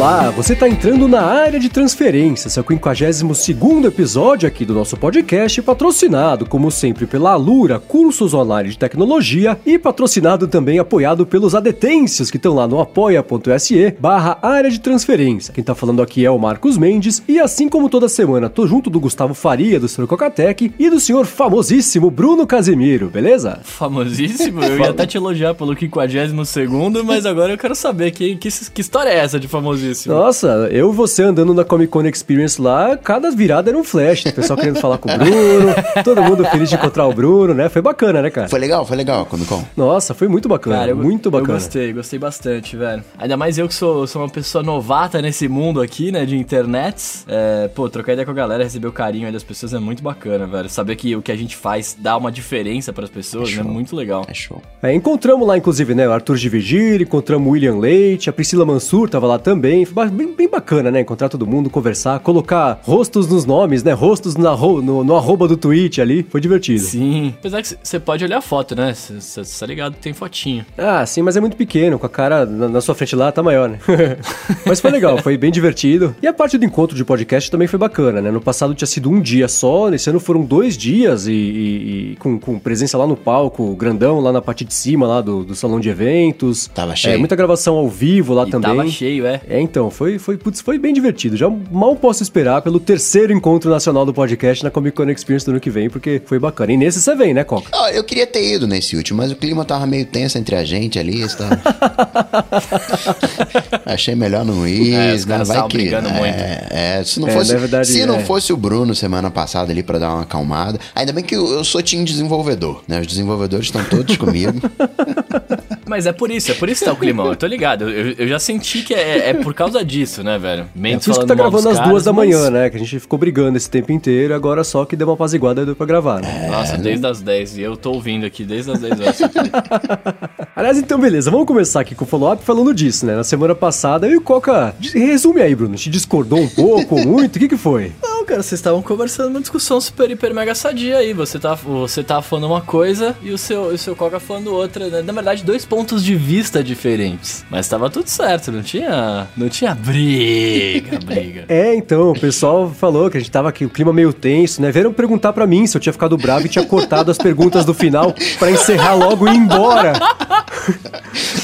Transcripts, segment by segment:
Olá, você está entrando na área de transferência, seu 52 episódio aqui do nosso podcast, patrocinado, como sempre, pela Alura, cursos online de tecnologia, e patrocinado também, apoiado pelos adetêncios que estão lá no apoia.se barra área de transferência. Quem está falando aqui é o Marcos Mendes, e assim como toda semana, tô junto do Gustavo Faria, do Sr. Cocatec, e do senhor famosíssimo Bruno Casemiro, beleza? Famosíssimo? Eu ia até te elogiar pelo 52 mas agora eu quero saber que, que, que história é essa de famosíssimo? Nossa, eu e você andando na Comic Con Experience lá, cada virada era um flash. O pessoal querendo falar com o Bruno, todo mundo feliz de encontrar o Bruno, né? Foi bacana, né, cara? Foi legal, foi legal a Comic Con. Nossa, foi muito bacana, cara, eu, muito bacana. Eu gostei, gostei bastante, velho. Ainda mais eu que sou, sou uma pessoa novata nesse mundo aqui, né, de internet. É, pô, trocar ideia com a galera, receber o carinho aí das pessoas é muito bacana, velho. Saber que o que a gente faz dá uma diferença para as pessoas é, é, muito legal. É show. É, encontramos lá, inclusive, né, o Arthur de Virgílio, encontramos o William Leite, a Priscila Mansur tava lá também. Foi bem, bem bacana, né? Encontrar todo mundo, conversar, colocar rostos nos nomes, né? Rostos no, no, no arroba do tweet ali. Foi divertido. Sim. Apesar que você pode olhar a foto, né? Você tá ligado tem fotinho. Ah, sim, mas é muito pequeno. Com a cara na, na sua frente lá, tá maior, né? mas foi legal, foi bem divertido. E a parte do encontro de podcast também foi bacana, né? No passado tinha sido um dia só, nesse ano foram dois dias e, e, e com, com, presença lá no palco, grandão, lá na parte de cima lá do, do salão de eventos. Tava cheio. É, muita gravação ao vivo lá e também. Tava cheio, é. É, então, foi, foi putz, foi bem divertido. Já mal posso esperar pelo terceiro encontro nacional do podcast na Comic Con Experience do ano que vem, porque foi bacana. E nesse você vem, né, Coca? Oh, eu queria ter ido nesse último, mas o clima tava meio tenso entre a gente ali. Tava... Achei melhor não ir. É, os caras vai que. É, muito. é, se não é, fosse, verdade, se não é. fosse o Bruno semana passada ali para dar uma acalmada. Ainda bem que eu, eu sou time desenvolvedor, né? Os desenvolvedores estão todos comigo. Mas é por isso, é por isso que tá o climão. Eu tô ligado. Eu, eu já senti que é, é, por causa disso, né, velho? Mendes é por isso que tá gravando às duas da manhã, mas... né? Que a gente ficou brigando esse tempo inteiro, agora só que deu uma apaziguada e deu pra gravar, né? Nossa, desde as 10. E eu tô ouvindo aqui desde as 10 horas. Aliás, então, beleza. Vamos começar aqui com o follow-up falando disso, né? Na semana passada, eu e o Coca. Resume aí, Bruno. Te discordou um pouco, muito? O que que foi? Não, cara, vocês estavam conversando uma discussão super, hiper, mega sadia aí. Você tá, você tá falando uma coisa e o seu, o seu Coca falando outra. Né? Na verdade, dois pontos de vista diferentes. Mas tava tudo certo, não tinha, não tinha briga, briga. É, então, o pessoal falou que a gente tava aqui, o clima meio tenso, né? Vieram perguntar para mim se eu tinha ficado bravo e tinha cortado as perguntas do final para encerrar logo e ir embora.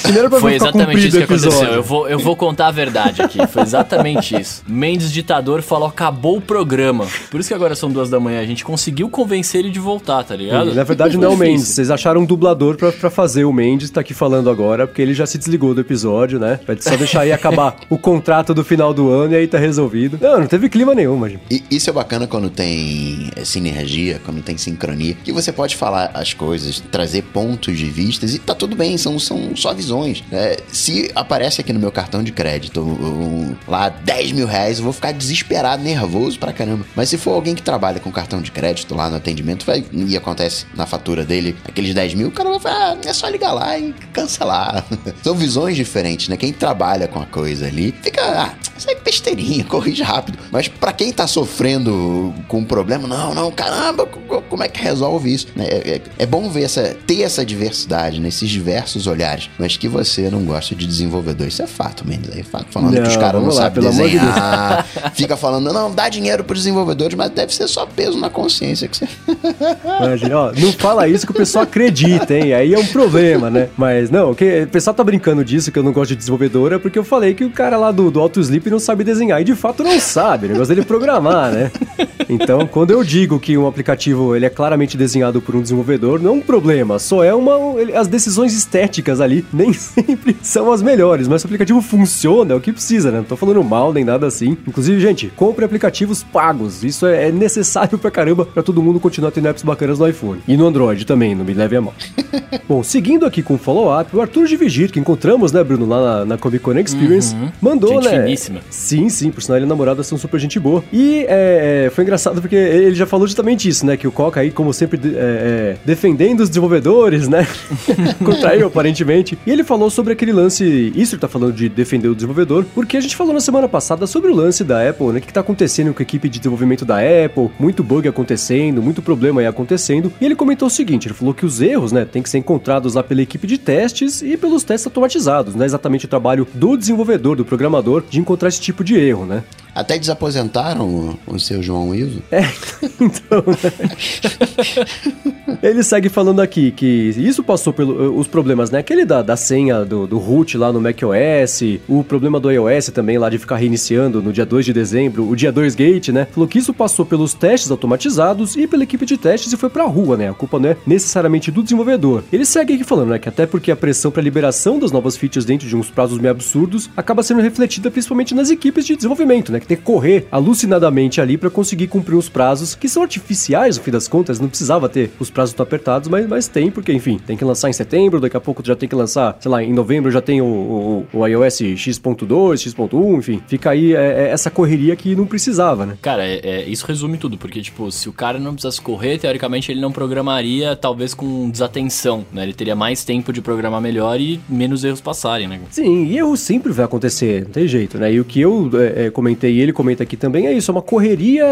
Primeiro pra Foi exatamente isso que aconteceu. Eu vou, eu vou contar a verdade aqui. Foi exatamente isso. Mendes ditador falou: acabou o programa. Por isso que agora são duas da manhã. A gente conseguiu convencer ele de voltar, tá ligado? na verdade, não é o Mendes. Vocês acharam um dublador pra, pra fazer. O Mendes tá aqui falando agora, porque ele já se desligou do episódio, né? Vai só deixar aí acabar o contrato do final do ano e aí tá resolvido. Não, não teve clima nenhum, imagina. E isso é bacana quando tem sinergia, quando tem sincronia, que você pode falar as coisas, trazer pontos de vistas e tá tudo bem, são, são só visões. É, se aparece aqui no meu cartão de crédito um, lá 10 mil reais, eu vou ficar desesperado, nervoso pra caramba. Mas se for alguém que trabalha com cartão de crédito lá no atendimento, vai, e acontece na fatura dele aqueles 10 mil, o cara vai falar, ah, é só ligar lá e cancelar. São visões diferentes, né? Quem trabalha com a coisa ali fica, ah, isso é besteirinha, corrige rápido. Mas para quem tá sofrendo com um problema, não, não, caramba, como é que resolve isso? É, é, é bom ver essa, ter essa diversidade, nesses né? diversos olhares, mas que você não gosta de desenvolvedor. Isso é fato, Mendes. Aí fato falando não, que os caras não sabem desenhar. De fica falando, não, dá dinheiro pros desenvolvedores, mas deve ser só peso na consciência que você. Imagina, ó, não fala isso que o pessoal acredita, hein? Aí é um problema, né? Mas não, que, o pessoal tá brincando disso, que eu não gosto de desenvolvedor, é porque eu falei que o cara lá do, do Auto Sleep não sabe desenhar. E de fato não sabe, o negócio dele é programar, né? Então, quando eu digo que um aplicativo ele é claramente desenhado por um desenvolvedor, não é um problema, só é uma. As decisões estéticas ali nem sempre são as melhores, mas se o aplicativo funciona, é o que precisa, né? Não tô falando mal nem nada assim. Inclusive, gente, compre aplicativos pagos. Isso é, é necessário pra caramba pra todo mundo continuar tendo apps bacanas no iPhone. E no Android também, não me leve a mal. Bom, seguindo aqui com o follow-up, o Arthur de Vigir, que encontramos, né, Bruno, lá na, na Comic Con Experience, uhum. mandou, gente né? Finíssima. Sim, sim, por sinal ele e a namorada são super gente boa. E é, é foi engraçado engraçado porque ele já falou justamente isso, né? Que o Coca aí, como sempre, é, é, defendendo os desenvolvedores, né? Contra eu, aparentemente. E ele falou sobre aquele lance. Isso ele tá falando de defender o desenvolvedor, porque a gente falou na semana passada sobre o lance da Apple, né? O que, tá acontecendo com a equipe de desenvolvimento da Apple, muito bug acontecendo, muito problema aí acontecendo. E ele comentou o seguinte: ele falou que os erros, né, tem que ser encontrados lá pela equipe de testes e pelos testes automatizados. Não é exatamente o trabalho do desenvolvedor, do programador, de encontrar esse tipo de erro, né? Até desaposentaram o, o seu João Ivo. É, então. né? Ele segue falando aqui que isso passou pelos problemas, né? Aquele da, da senha do, do root lá no macOS, o problema do iOS também lá de ficar reiniciando no dia 2 de dezembro, o dia 2 gate, né? Falou que isso passou pelos testes automatizados e pela equipe de testes e foi pra rua, né? A culpa não é necessariamente do desenvolvedor. Ele segue aqui falando, né? Que até porque a pressão pra liberação das novas features dentro de uns prazos meio absurdos acaba sendo refletida principalmente nas equipes de desenvolvimento, né? Que tem que correr alucinadamente ali pra conseguir cumprir os prazos que são artificiais, no fim das contas, não precisava ter os prazos tão apertados, mas, mas tem, porque, enfim, tem que lançar em setembro, daqui a pouco já tem que lançar, sei lá, em novembro já tem o, o, o iOS X.2, X.1, enfim, fica aí é, é essa correria que não precisava, né? Cara, é, é- isso resume tudo, porque, tipo, se o cara não precisasse correr, teoricamente ele não programaria, talvez com desatenção, né? Ele teria mais tempo de programar melhor e menos erros passarem, né? Sim, e erro sempre vai acontecer, não tem jeito, né? E o que eu é, é, comentei e ele comenta aqui também é isso, é uma correria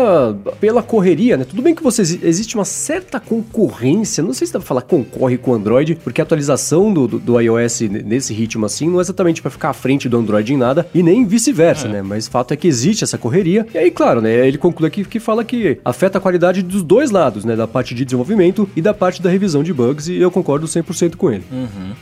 pela correria, né? Tudo bem que você existe uma certa concorrência, não sei se dá pra falar concorre com o Android, porque a atualização do, do, do iOS nesse ritmo assim não é exatamente pra ficar à frente do Android em nada e nem vice-versa, né? Mas fato é que existe essa correria. E aí, claro, né? Ele conclui aqui que fala que afeta a qualidade dos dois lados, né? Da parte de desenvolvimento e da parte da revisão de bugs, e eu concordo 100% com ele.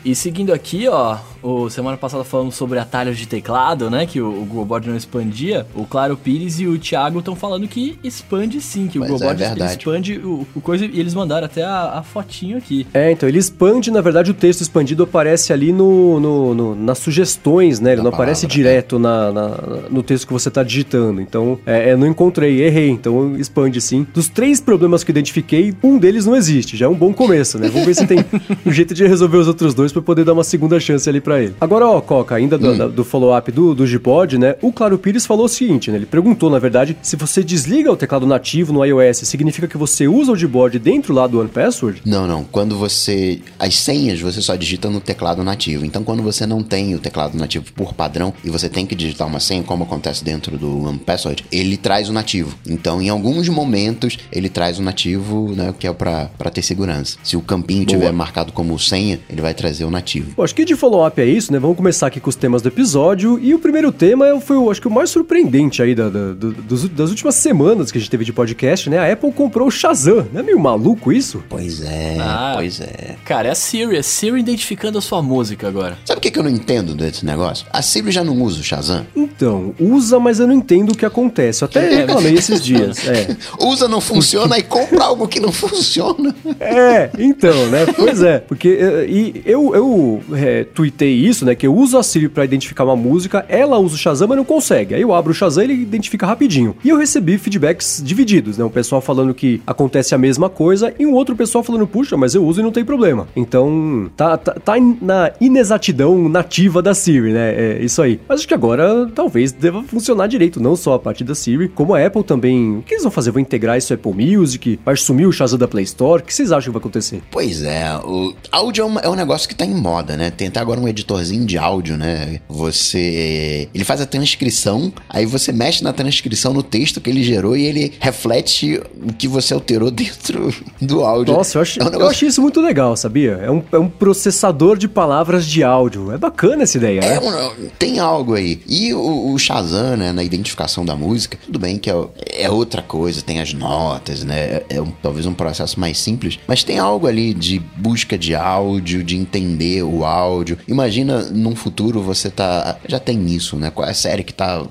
E seguindo aqui, ó, o semana passada falamos sobre atalhos de teclado, né? Que o, o Google Board não expandia. O Claro Pires e o Thiago estão falando que expande sim, que o Mas Google é Board ele verdade. expande o, o coisa e eles mandaram até a, a fotinho aqui. É, então ele expande, na verdade o texto expandido aparece ali no, no- no- nas sugestões, né? Ele Da não aparece palavra, direto na, na- no texto que você tá digitando. Então, é, é, não encontrei, errei. Então expande sim. Dos três problemas que eu identifiquei, um deles não existe. Já é um bom começo, né? Vamos ver se tem um jeito de resolver os outros dois pra poder dar uma segunda chance ali pra ele. Agora, ó, Coca, ainda do, da- do follow-up do, do Gpod, né? O Claro Pires falou o seguinte, né? Ele perguntou, na verdade, se você desliga o teclado nativo no iOS, significa que você usa o Gboard dentro lá do OnePassword? Não, não. Quando você. As senhas você só digita no teclado nativo. Então, quando você não tem o teclado nativo por padrão e você tem que digitar uma senha, como acontece dentro do OnePassword, ele traz o nativo. Então, em alguns momentos, ele traz o nativo, né? Que é pra, pra ter segurança. Se o campinho Boa. tiver marcado como senha, ele vai trazer o nativo. Bom, acho que de follow-up é isso, né? Vamos começar aqui com os temas do episódio. E o primeiro tema é- foi, acho que o mais surpreendente aí da- da- do- dos- das últimas semanas que a gente teve de podcast, né? A Apple comprou o Shazam. Não é meio maluco isso? Pois é, Ah. pois é. Cara, é a Siri, é Siri identificando a sua música agora. Sabe o que, que eu não entendo desse negócio? A Siri já não usa o Shazam? Então, usa, mas eu não entendo o que acontece. Eu até reclamei esses dias. É. Usa, não funciona e compra algo que não funciona. É, então, né? Pois é. Porque eh, e eu, eu é, tuitei isso, né? Que eu uso a Siri pra identificar uma música, ela usa o Shazam, mas não consegue. Aí eu abro o Shazam e ele identifica rapidinho. E eu recebi feedbacks divididos, né? Um pessoal falando que acontece a mesma coisa e um outro pessoal falando, puxa, mas eu uso e não tem problema. Então, tá, tá, tá na inexatidão nativa da Siri, né? É isso aí. Mas acho que agora talvez deva funcionar direito, não só a parte da Siri, como a Apple também. O que eles vão fazer? Vão integrar isso Apple Music? Vai sumir o Shazam da Play Store? O que vocês acham que vai acontecer? Pois é, o áudio é, é um negócio que tá em moda, né? Até agora um editorzinho de áudio, né? Você. Ele faz a transcrição, aí você mexe na transcrição no texto que ele gerou e ele reflete o que você alterou dentro do áudio. Nossa, eu, achei, é um eu negócio achei isso muito legal, sabia? É um, é um processador de palavras de áudio. É bacana essa ideia, É né? um- tem algo aí. E o, o Shazam, né, na identificação da música, tudo bem que é, é outra coisa, tem as notas, né? É, é um- talvez um processo mais simples, mas tem algo ali de busca de áudio, de entender o áudio. Imagina num futuro você tá. Já tem isso, né? Qual é a série que tá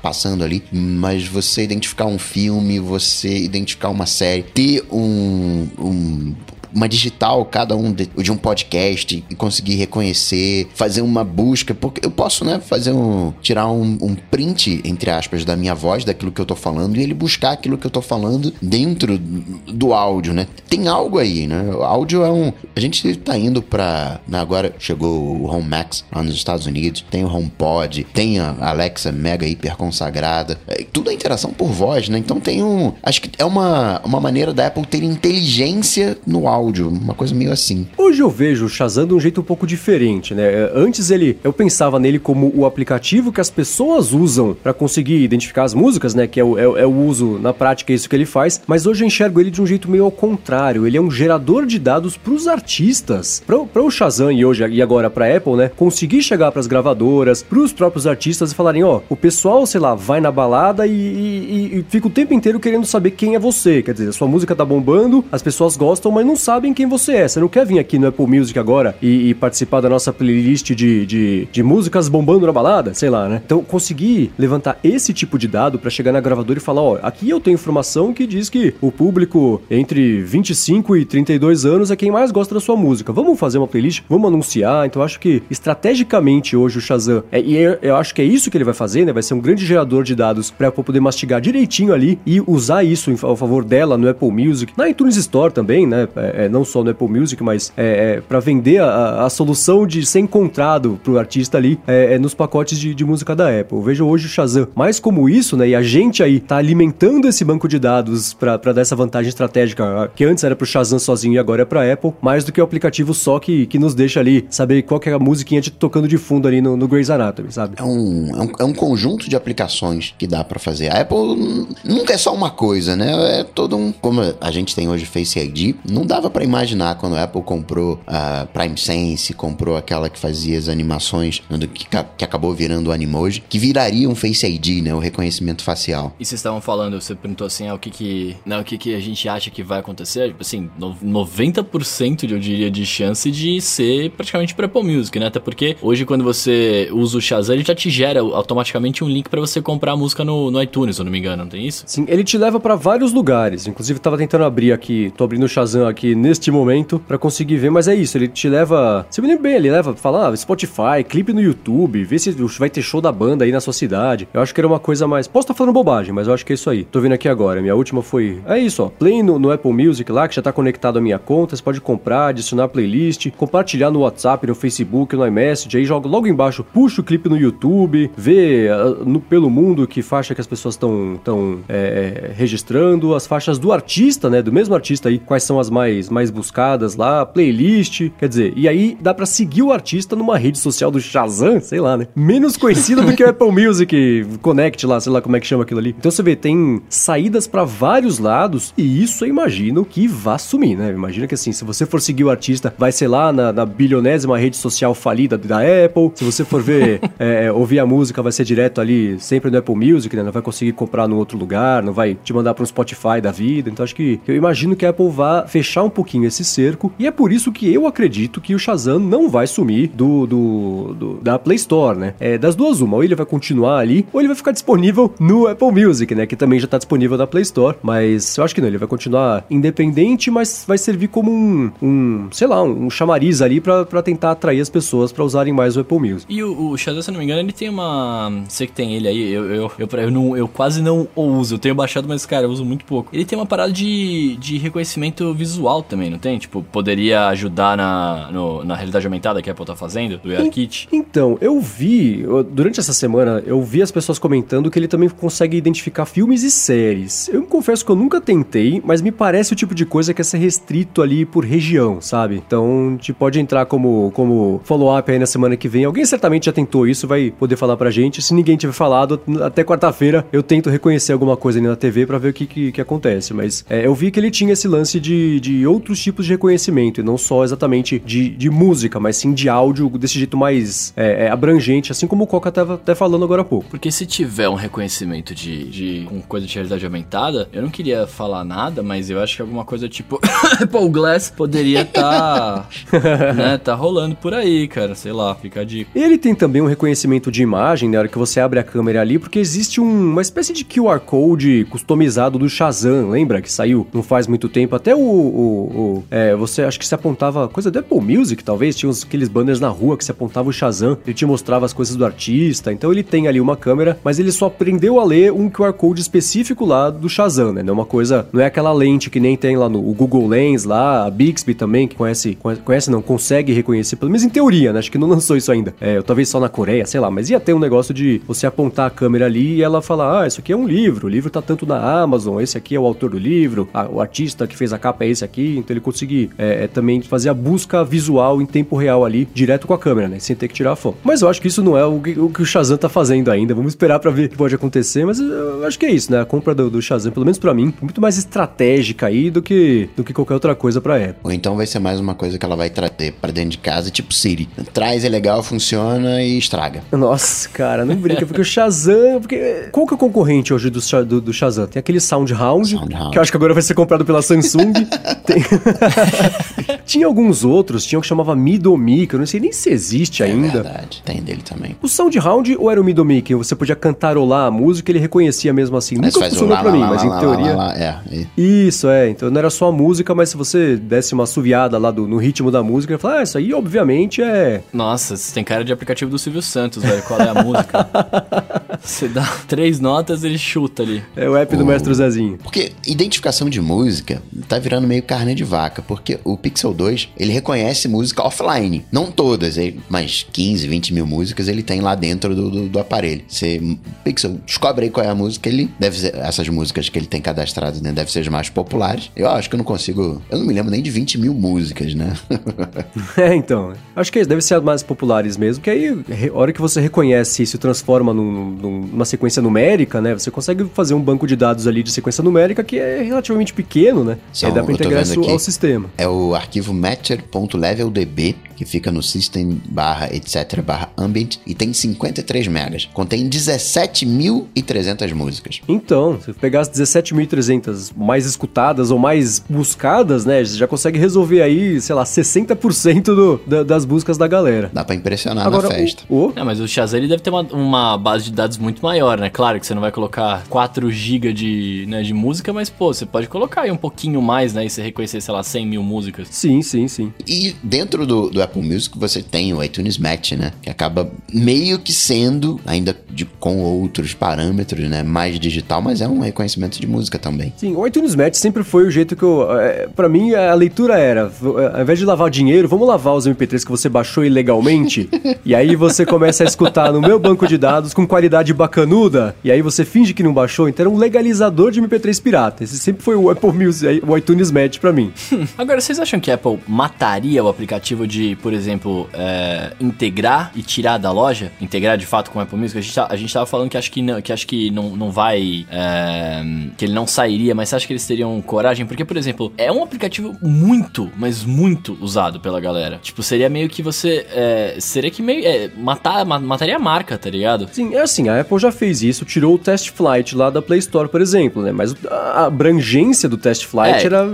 passando ali, mas você identificar um filme, você identificar uma série, ter um. um uma digital, cada um de, de um podcast e conseguir reconhecer, fazer uma busca, porque eu posso, né, fazer um tirar um, um print entre aspas da minha voz, daquilo que eu tô falando e ele buscar aquilo que eu tô falando dentro do áudio, né? Tem algo aí, né? O áudio é um, a gente tá indo para né, agora chegou o Home Max lá nos Estados Unidos, tem o HomePod, tem a Alexa mega hiper consagrada, é, tudo é interação por voz, né? Então tem um, acho que é uma, uma maneira da Apple ter inteligência no áudio, uma coisa meio assim. Hoje eu vejo o Shazam de um jeito um pouco diferente, né? É, antes ele, eu pensava nele como o aplicativo que as pessoas usam para conseguir identificar as músicas, né? Que é o, é, é, o uso na prática, é isso que ele faz. Mas hoje eu enxergo ele de um jeito meio ao contrário. Ele é um gerador de dados para os artistas. Para o Shazam e hoje e agora para Apple, né? Conseguir chegar para as gravadoras, para os próprios artistas e falarem, ó, o pessoal, sei lá, vai na balada e, e, e, fica o tempo inteiro querendo saber quem é você. Quer dizer, a sua música tá bombando, as pessoas gostam, mas não sabem quem você é. Você não quer vir aqui no Apple Music agora e, e participar da nossa playlist de, de, de músicas bombando na balada? Sei lá, né? Então, conseguir levantar esse tipo de dado para chegar na gravadora e falar, ó, aqui eu tenho informação que diz que o público entre 25 e 32 anos é quem mais gosta da sua música. Vamos fazer uma playlist? Vamos anunciar? Então, acho que estrategicamente hoje o Shazam, é, e eu, eu acho que é isso que ele vai fazer, né? Vai ser um grande gerador de dados para poder mastigar direitinho ali e usar isso ao favor dela no Apple Music, na iTunes Store também, né? É, não só no Apple Music, mas é, é para vender a, a, solução de ser encontrado pro artista ali é, é, nos pacotes de, de, música da Apple. Eu vejo hoje o Shazam mais como isso, né? E a gente aí tá alimentando esse banco de dados para dar essa vantagem estratégica que antes era pro Shazam sozinho e agora é pra Apple, mais do que o aplicativo só que, que nos deixa ali saber qual que é a musiquinha de, tocando de fundo ali no, no Grey's Anatomy, sabe? É um, é um, é um conjunto de aplicações que dá para fazer. A Apple nunca é só uma coisa, né? É todo um. Como a gente tem hoje Face ID, não dava para imaginar quando a Apple comprou a Prime Sense, comprou aquela que fazia as animações, que, que acabou virando o Animoji, que viraria um Face ID, né? O reconhecimento facial. E vocês estavam falando, você perguntou assim, ah, o que que. Não, o que que a gente acha que vai acontecer? Tipo assim, 90% eu diria de chance de ser praticamente para Apple Music, né? Até porque hoje quando você usa o Shazam, ele já te gera automaticamente um link para você comprar a música no, no iTunes, se eu não me engano, não tem isso? Sim, ele te leva para vários lugares. Inclusive, tava tentando abrir aqui, tô abrindo o Shazam aqui neste momento para conseguir ver, mas é isso, ele te leva. Você me lembra bem, ele leva, fala, ah, Spotify, clipe no YouTube, vê se vai ter show da banda aí na sua cidade. Eu acho que era uma coisa mais. Posso estar tá falando bobagem, mas eu acho que é isso aí. Tô vendo aqui agora. Minha última foi. É isso, ó. Play no, no Apple Music lá, que já tá conectado à minha conta. Você pode comprar, adicionar playlist, compartilhar no WhatsApp, no Facebook, no iMessage. Aí joga logo embaixo, puxa o clipe no YouTube, vê uh, no, pelo mundo que faixa que as pessoas estão tão, é, é, registrando, as faixas do artista, né? Do mesmo artista aí, quais são as mais, mais buscadas lá, playlist. Quer dizer, e aí dá para seguir o artista numa rede social do Shazam, sei lá, né? Menos conhecida do que o Apple Music Connect lá, sei lá como é que chama aquilo ali. Então você vê, tem saídas para vários lados e isso eu imagino que vá sumir, né? Imagina que assim, se você for seguir o artista, vai ser lá na, na bilionésima rede social falida da Apple. Se você for ver, é, ouvir a música, vai ser direto ali, sempre no Apple Music, né? Não vai conseguir comprar no outro lugar, não vai te mandar para um Spotify da vida. Então acho que eu imagino que a Apple vá fechar um pouquinho esse cerco e é por isso que eu acredito que o Shazam não vai sumir do, do, do da Play Store, né? É das duas uma, ou ele vai continuar ali, ou ele vai ficar disponível no Apple Music, né? Que também já tá disponível na Play Store, mas eu acho que não, ele vai continuar independente, mas vai servir como um, um sei lá, um chamariz ali para tentar atrair as pessoas para usarem mais o Apple Music. E o, o Shazam, se não me engano, ele tem uma. Você que tem ele aí, eu, eu, eu, eu, não, eu quase não uso. Eu tenho baixado, mas, cara, eu uso muito pouco. Ele tem uma parada de, de reconhecimento visual também, não tem? Tipo, poderia ajudar na, no, na realidade aumentada que a Apple tá fazendo, do ARKit? Então, eu vi, durante essa semana, eu vi as pessoas comentando que ele também consegue identificar filmes e séries. Eu confesso que eu nunca tentei, mas me parece o tipo de coisa que é ser restrito ali por região, sabe? Então, gente pode entrar como, como follow-up aí na semana que vem. Alguém certamente já tentou isso, vai poder falar pra gente. Se ninguém tiver falado, até quarta-feira eu tento reconhecer alguma coisa ali na TV para ver o que, que, que acontece. Mas é, eu vi que ele tinha esse lance de, de outros tipos de reconhecimento, e não só exatamente de, de música, mas sim de áudio desse jeito mais é, é, abrangente, assim como o Coca tava até falando agora há pouco. Porque se tiver um reconhecimento de, de com coisa de realidade aumentada, eu não queria falar nada, mas eu acho que alguma coisa tipo Apple Glass poderia estar tá, né, tá rolando por aí, cara, sei lá, fica a dica. Ele tem também um reconhecimento de imagem na hora que você abre a câmera ali, porque existe um, uma espécie de QR Code customizado do Shazam, lembra? Que saiu não faz muito tempo. Até o, o o, é, você acho que se apontava coisa do Apple Music, talvez, tinha uns, aqueles banners na rua que se apontava o Shazam, ele te mostrava as coisas do artista, então ele tem ali uma câmera, mas ele só aprendeu a ler um QR Code específico lá do Shazam, né? Não é uma coisa, não é aquela lente que nem tem lá no Google Lens, lá, a Bixby também, que conhece, conhece não, consegue reconhecer, pelo menos em teoria, né? Acho que não lançou isso ainda. É, talvez só na Coreia, sei lá, mas ia ter um negócio de você apontar a câmera ali e ela falar, ah, isso aqui é um livro, o livro tá tanto na Amazon, esse aqui é o autor do livro, a, o artista que fez a capa é esse aqui, então ele conseguir é, é, também fazer a busca visual em tempo real ali, direto com a câmera, né? Sem ter que tirar a foto. Mas eu acho que isso não é o que o, que o Shazam tá fazendo ainda. Vamos esperar para ver o que pode acontecer, mas eu acho que é isso, né? A compra do, do Shazam, pelo menos para mim, muito mais estratégica aí do que, do que qualquer outra coisa pra Apple. Ou então vai ser mais uma coisa que ela vai trazer para dentro de casa, tipo Siri. Traz, é legal, funciona e estraga. Nossa, cara, não brinca, porque o Shazam. Porque... Qual que é o concorrente hoje do, do, do Shazam? Tem aquele SoundHound, Sound que eu acho que agora vai ser comprado pela Samsung. Tinha alguns outros, tinha um que chamava Midomi, que eu não sei nem se existe é ainda. É verdade, tem dele também. O SoundHound ou era o Midomi, que você podia cantarolar a música e ele reconhecia mesmo assim? Mas Nunca funcionou lá, pra lá, mim, lá, mas em teoria. é, é. Isso, é. Então não era só a música, mas se você desse uma assoviada lá do, no ritmo da música, ele fala, ah, isso aí obviamente é. Nossa, você tem cara de aplicativo do Silvio Santos, velho. Qual é a música? você dá três notas, ele chuta ali. É o app do Mestre Zezinho. Porque identificação de música tá virando meio carne de vaca, porque o Pixel 2, ele reconhece música offline. Não todas, mas 15, 20 mil músicas ele tem lá dentro do, do, do aparelho. Você, Pixel, descobre aí qual é a música, ele deve ser, essas músicas que ele tem cadastradas, né, deve ser as mais populares. Eu acho que eu não consigo, eu não me lembro nem de 20 mil músicas, né? é, então, acho que deve ser as mais populares mesmo, que aí, a hora que você reconhece e se transforma num, numa sequência numérica, né, você consegue fazer um banco de dados ali de sequência numérica que é relativamente pequeno, né? São, aí dá pra integrar isso ao sistema. É o arquivo matcher.leveldb, que fica no system barra etc barra ambient e tem 53 megas. Contém 17.300 músicas. Então, se pegar as 17.300 mais escutadas ou mais buscadas, né, você já consegue resolver aí, sei lá, 60% do, da, das buscas da galera. Dá pra impressionar Agora, na festa. O, o... É, mas o Shazam ele deve ter uma, uma, base de dados muito maior, né? Claro que você não vai colocar 4 GB de, né, de música, mas, pô, você pode colocar aí um pouquinho mais, né? E você reconhecer, sei lá, 100 mil músicas. Sim, sim, sim. E dentro do, do Apple Music você tem o iTunes Match, né? Que acaba meio que sendo, ainda de, com outros parâmetros, né? Mais digital, mas é um reconhecimento de música também. Sim, o iTunes Match sempre foi o jeito que eu. É, para mim, a leitura era: ao invés de lavar dinheiro, vamos lavar os MP3 que você baixou ilegalmente. e aí você começa a escutar no meu banco de dados com qualidade bacanuda. E aí você finge que não baixou. Então era um legalizador de MP3 pirata. Esse sempre foi o Apple Music, o iTunes Match para mim. Agora, vocês acham que a Apple mataria o aplicativo de, por exemplo, é, integrar e tirar da loja? Integrar de fato com o Apple Music? A gente, tá, a gente tava falando que acho que não, que acho que não, não vai. É, que ele não sairia, mas você acha que eles teriam coragem? Porque, por exemplo, é um aplicativo muito, mas muito usado pela galera. Tipo, seria meio que você. É, seria que meio. É, matar, mataria a marca, tá ligado? Sim, é assim, a Apple já fez isso, tirou o Test Flight lá da Play Store, por exemplo, né? Mas a abrangência do Test Flight é, era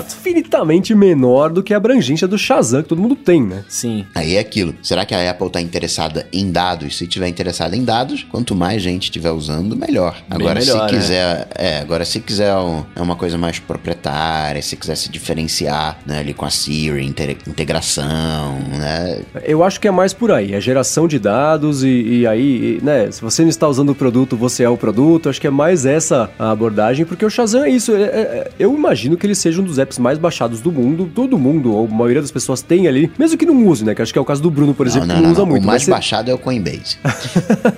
é, infinitamente menor do que a abrangência do Shazam que todo mundo tem, né? Sim. Aí é aquilo. Será que a Apple tá interessada em dados? Se tiver interessada em dados, quanto mais gente estiver usando, melhor. Agora, melhor, se né? quiser, é, agora se quiser um, é uma coisa mais proprietária, se quiser se diferenciar, né, ali com a Siri, integração, né? Eu acho que é mais por aí, a geração de dados e, e aí, e, né, se você não está usando o produto, você é o produto. Acho que é mais essa a abordagem, porque o Shazam é isso. É, é, eu imagino que ele seja um dos apps mais baixados do mundo. Todo mundo, ou a maioria das pessoas tem ali, mesmo que não use, né? Que acho que é o caso do Bruno, por exemplo, não, não, que não, usa não. muito. O mais ser... baixado é o Coinbase.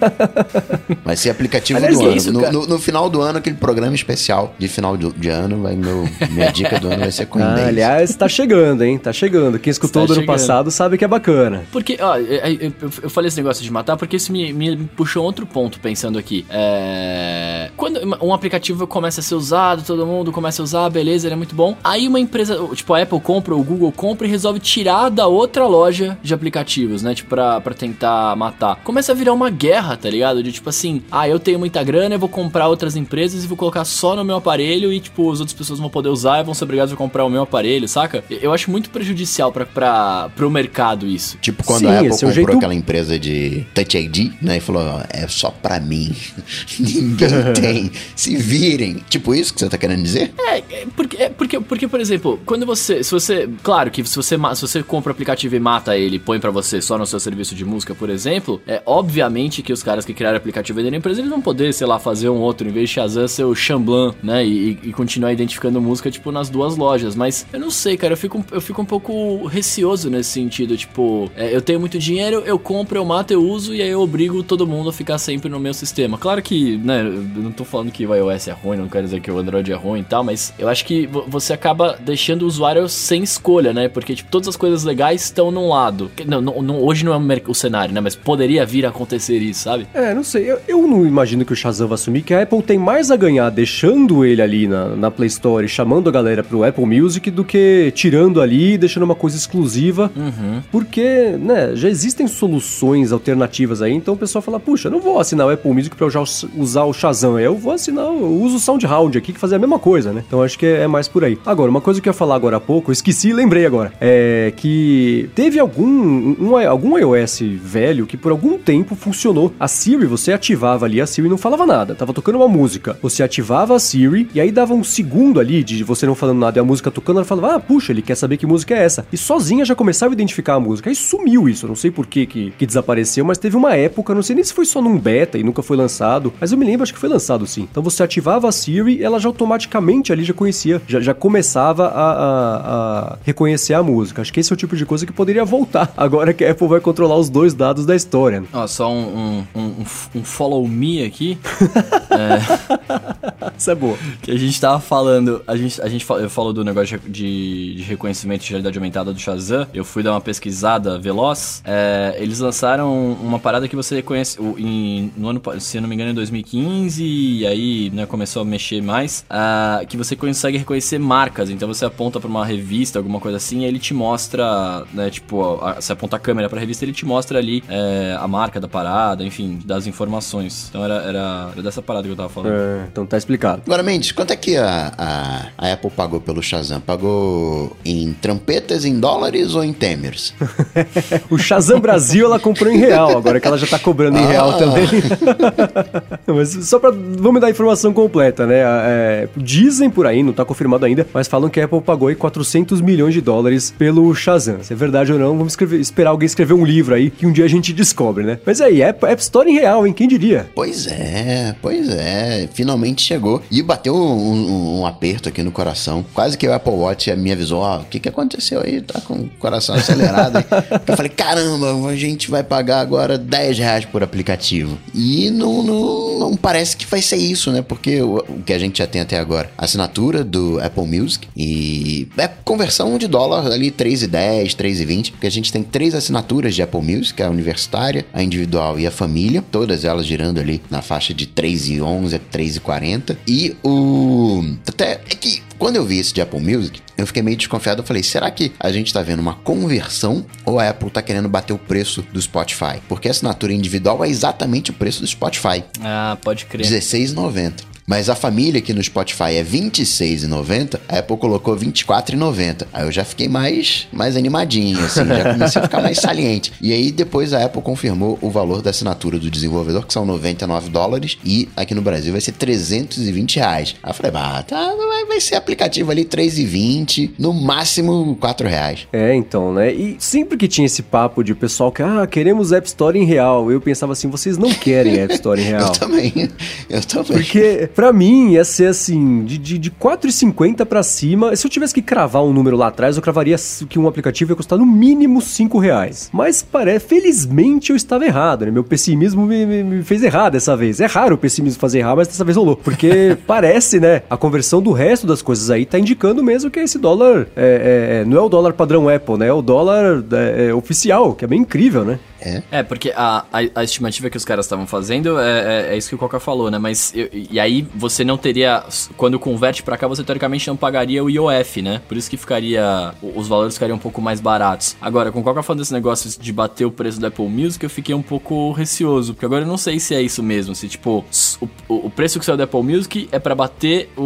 vai ser aplicativo Aliás, do ano. Isso, no, no, no, final do ano, aquele programa especial de final de, de ano, vai meu, minha dica do ano vai ser Coinbase. Ah, aliás, tá chegando, hein? Tá chegando. Quem escutou do ano passado sabe que é bacana. Porque, ó, eu, eu, eu, falei esse negócio de matar porque isso me, me puxou outro ponto pensando aqui. É... Quando um aplicativo começa a ser usado, todo mundo começa a usar, beleza, ele é muito bom. Aí uma empresa, tipo a Apple compra, o Google compra e resolve tirar da outra loja de aplicativos, né? Tipo, pra, pra tentar matar. Começa a virar uma guerra, tá ligado? De tipo assim, ah, eu tenho muita grana, eu vou comprar outras empresas e vou colocar só no meu aparelho e, tipo, as outras pessoas vão poder usar e vão ser obrigadas a comprar o meu aparelho, saca? Eu acho muito prejudicial pra, pra, pro mercado isso. Tipo quando Sim, a Apple é comprou jeito- aquela empresa de Touch ID, né? E falou, é só pra mim. Ninguém tem. Se virem. Tipo isso que você tá querendo dizer? É, é porque, é porque, porque, por exemplo, quando você. Se você. Claro que se você, se você compra o aplicativo e mata ele e põe pra você só no seu serviço de música, por exemplo, é obviamente que os caras que criaram o aplicativo e venderam a empresa, eles vão poder, sei lá, fazer um outro, em vez de Shazam, ser o Shamblan, né? E, e continuar identificando música, tipo, nas duas lojas. Mas eu não sei, cara, eu fico, eu fico um pouco receoso nesse sentido. Tipo, é, eu tenho muito dinheiro, eu compro, eu mato, eu uso, e aí eu obrigo todo mundo a ficar sempre no meu sistema. Claro que, né, eu não tô falando que o iOS é ruim, não quero dizer que o Android é ruim e tal, mas eu acho que vo- você acaba deixando o usuário sem escolha, né? Porque, tipo, todas as coisas legais estão num lado. Não, não- não- hoje não é o cenário, né? Mas poderia vir a acontecer isso, sabe? É, não sei. Eu, eu não imagino que o Shazam vai assumir que a Apple tem mais a ganhar deixando ele ali na, na Play Store e chamando a galera pro Apple Music do que tirando ali e deixando uma coisa exclusiva. Uhum. Porque, né, já existem soluções alternativas aí, então o pessoal fala, puxa, eu não vou assinar o Apple Music pra eu já us- usar o Shazam, eu vou assinar, eu uso o SoundHound aqui que fazia a mesma coisa, né? Então acho que é, é mais por aí. Agora, uma coisa que eu ia falar agora há pouco, esqueci e lembrei agora, é que teve algum, um, algum iOS velho que por algum tempo funcionou. A Siri, você ativava ali, a Siri não falava nada, tava tocando uma música. Você ativava a Siri e aí dava um segundo ali de você não falando nada e a música tocando, ela falava, ah, puxa, ele quer saber que música é essa. E sozinha já começava a identificar a música. Aí sumiu isso, eu não sei por que, que que desapareceu, mas teve uma época, não sei nem se foi só num beta e nunca foi lançado, mas eu me lembro, acho que foi lançado sim. Então você ativava a Siri, ela já automaticamente ali já conhecia, já, já começava a, a- a reconhecer a música. Acho que esse é o tipo de coisa que poderia voltar agora que a Apple vai controlar os dois dados da história. Ó, só um, um, um, um follow me aqui. Isso é boa. Que a gente tava falando, a gente, a gente fala- eu falo do negócio de, de- reconhecimento de realidade aumentada do Shazam. Eu fui dar uma pesquisada veloz. É, eles lançaram uma parada que você reconhece em, no ano, se eu não me engano, em 2015, e aí né, começou a mexer mais. ah, que você consegue reconhecer marcas. Então você aponta pra uma revista, alguma coisa assim, e ele te mostra, né, tipo, a- você aponta a câmera pra revista, ele te mostra ali é, a marca da parada, enfim, das informações. Então era, era, era dessa parada que eu tava falando. É, então tá explicado. Agora, Mendes, quanto é que a, a, a Apple pagou pelo Shazam? Pagou em trampetas, em dólares ou em temers? O Shazam Brasil ela comprou em real, agora que ela já tá cobrando em real Ah. também. mas só pra. Vamos dar a informação completa, né? É, dizem por aí, não tá confirmado ainda, mas falam que a Apple pagou aí 400 milhões de dólares pelo Shazam. Se é verdade ou não, vamos escrever- esperar alguém escrever um livro aí que um dia a gente descobre, né? Mas aí, App, App Store em real, hein? Quem diria? Pois é, pois é. Finalmente chegou. E bateu um, um- um aperto aqui no coração. Quase que o Apple Watch me avisou: ó, o que, que aconteceu aí? Tá com o coração acelerado. aí. Eu falei: caramba, a gente vai pagar agora 10 reais por aplicativo. E não, não, não parece que vai ser isso, né? Porque o, o que a gente já tem até agora, assinatura do Apple Music e é conversão de dólar ali 3,10, 3,20, porque a gente tem três assinaturas de Apple Music, a universitária, a individual e a família, todas elas girando ali na faixa de 3,11 a 3,40. E o até é que quando eu vi esse de Apple Music, eu fiquei meio desconfiado. Eu falei, será que a gente tá vendo uma conversão ou a Apple tá querendo bater o preço do Spotify? Porque a assinatura individual é exatamente o preço do Spotify. Ah, pode crer. R$16,90. Mas a família aqui no Spotify é R$26,90, a Apple colocou R$24,90. Aí eu já fiquei mais, mais animadinho, assim, já comecei a ficar mais saliente. E aí depois a Apple confirmou o valor da assinatura do desenvolvedor, que são 99 dólares, e aqui no Brasil vai ser 320 reais. Aí eu falei, bah, tá, vai, ser aplicativo ali 3,20, no máximo 4 reais. É, então, né? E sempre que tinha esse papo de pessoal que, ah, queremos App Store em real, eu pensava assim, vocês não querem App Store em real. Eu também, eu também. Porque, pra mim, ia ser assim, de, de, de 4,50 pra cima. Se eu tivesse que cravar um número lá atrás, eu cravaria que um aplicativo ia custar no mínimo 5 reais. Mas, parece, felizmente, eu estava errado, né? Meu pessimismo me, me- me fez errar dessa vez. É raro o pessimismo fazer errar, mas dessa vez rolou. Porque parece, né? A conversão do resto das coisas aí tá indicando mesmo que esse dólar é, é- é- não é o dólar padrão Apple, né? É o dólar é, é, oficial, que é bem incrível, né? É. É, porque a, a, a estimativa que os caras estavam fazendo é, é, é isso que o Coca falou, né? Mas eu- e aí você não teria. Quando converte pra cá, você teoricamente não pagaria o IOF, né? Por isso que ficaria. Os valores ficariam um pouco mais baratos. Agora, com o Coca falando desse negócio de bater o preço do Apple Music, eu fiquei um pouco receoso. Porque agora eu não sei se é isso mesmo. Se, tipo, o, o preço que saiu do Apple Music é pra bater o,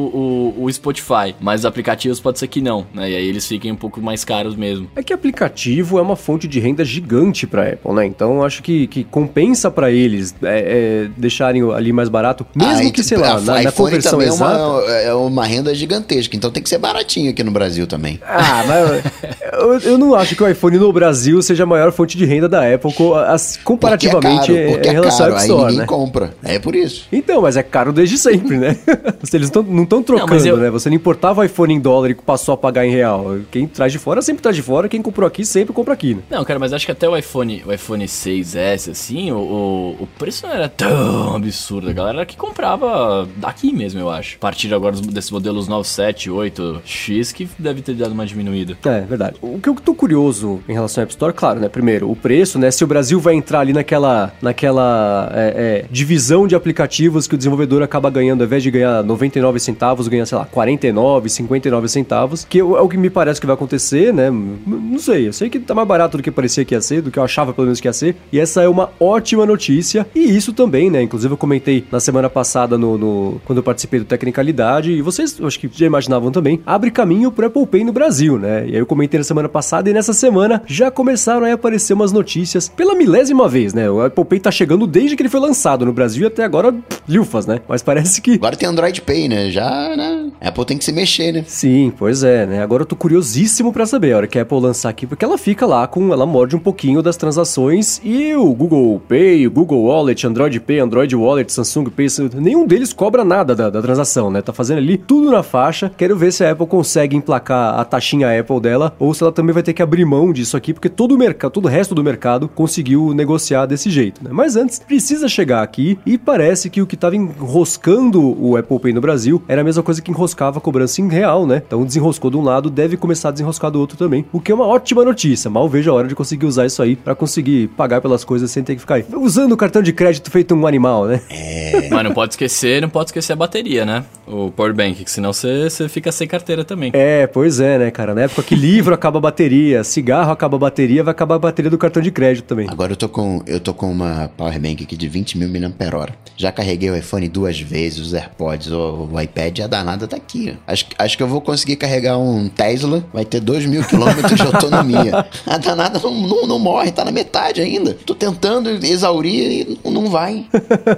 o, o Spotify. Mas os aplicativos pode ser que não, né? E aí eles fiquem um pouco mais caros mesmo. É que aplicativo é uma fonte de renda gigante pra Apple, né? Então acho que, que compensa pra eles é, é, deixarem ali mais barato, mesmo Ah, que, sei lá, a- na, na conversão também exata. é uma, é uma renda gigantesca, então tem que ser baratinho aqui no Brasil também. Ah, mas eu, eu não acho que o iPhone no Brasil seja a maior fonte de renda da Apple as- comparativamente porque é caro, porque em é relação caro, ao App aí Store, ninguém né? compra. É por isso. Então, mas é caro desde sempre, né? Eles tão, não estão trocando, mas eu- né? Você não importava o iPhone em dólar e passou a pagar em real. Quem traz de fora sempre traz de fora, quem comprou aqui sempre compra aqui, né? Não, cara, mas acho que até o iPhone, o iPhone 6S, assim, o, o, o preço não era tão absurdo. A galera que comprava daqui mesmo, eu acho. A partir agora desses modelos 9, 7, 8X, que deve ter dado uma diminuída. É, verdade. O que eu tô curioso em relação ao App Store, claro, né? Primeiro, o preço, né? Se o Brasil vai entrar ali naquela, naquela é, é, divisão de aplicativos que o desenvolvedor acaba ganhando, ao invés de ganhar 99 centavos, ganha, sei lá, 49, 59 centavos, que é o que me parece que vai acontecer, né? Não sei, eu sei que tá mais barato do que parecia que ia ser, do que eu achava pelo menos ser, e essa é uma ótima notícia, e isso também, né? Inclusive eu comentei na semana passada no, no- quando eu participei do Tecnicalidade, e vocês, acho que já imaginavam também, abre caminho pro Apple Pay no Brasil, né? E aí eu comentei na semana passada, e nessa semana já começaram a aparecer umas notícias pela milésima vez, né? O Apple Pay tá chegando desde que ele foi lançado no Brasil e até agora, pff, lufas, né? Mas parece que Agora tem Android Pay, né? Já, né? Apple tem que se mexer, né? Sim, pois é, né? Agora eu tô curiosíssimo pra saber a hora que a Apple lançar aqui, porque ela fica lá com, ela morde um pouquinho das transações e o Google Pay, o Google Wallet, Android Pay, Android Wallet, Samsung Pay, nenhum deles cobra nada da, da transação, né? Tá fazendo ali tudo na faixa. Quero ver se a Apple consegue emplacar a taxinha Apple dela ou se ela também vai ter que abrir mão disso aqui, porque todo o mercado, todo o resto do mercado conseguiu negociar desse jeito, né? Mas antes precisa chegar aqui e parece que o que tava enroscando o Apple Pay no Brasil era a mesma coisa que enroscava a cobrança em real, né? Então desenroscou de um lado, deve começar a desenroscar do outro também, o que é uma ótima notícia. Mal vejo a hora de conseguir usar isso aí pra conseguir pagar pelas coisas sem ter que ficar aí usando o cartão de crédito feito um animal, né? Mas não pode esquecer, não pode esquecer a bateria, né? O powerbank, que senão você, fica sem carteira também. É, pois é, né, cara? Na época que livro acaba a bateria, cigarro acaba a bateria, vai acabar a bateria do cartão de crédito também. Agora eu tô com eu tô com uma power bank aqui de 20 mil mAh. Já carreguei o iPhone duas vezes, os AirPods, o, o iPad, a danada tá aqui. ó. Acho, acho que eu vou conseguir carregar um Tesla, vai ter 2 mil quilômetros de autonomia. A danada não, não, não morre, tá na metade ainda. Tô tentando exaurir e não vai.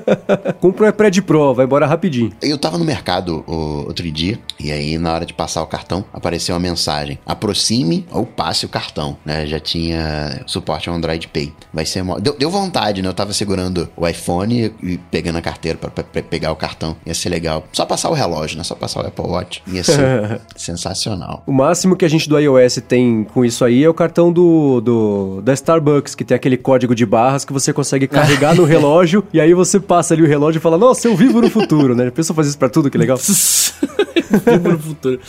Compra um iPad Pro, vai embora rapidinho. Eu tava no mercado o- outro dia, e aí na hora de passar o cartão, apareceu uma mensagem: aproxime ou passe o cartão, né? Já tinha suporte ao Android Pay. Vai ser mó... deu, deu vontade, né? Eu tava segurando o iPhone e pegando a carteira pra pegar o cartão. Ia ser legal. Só passar o relógio, né? Só passar o Apple Watch. Ia ser sensacional. O máximo que a gente do iOS tem com isso aí é o cartão do, do da Starbucks, que tem aquele código de barras que você consegue carregar no relógio e aí você passa ali o relógio e fala, nossa, eu vivo no futuro, né? A pessoa faz isso pra tudo, que legal. Vivo no futuro.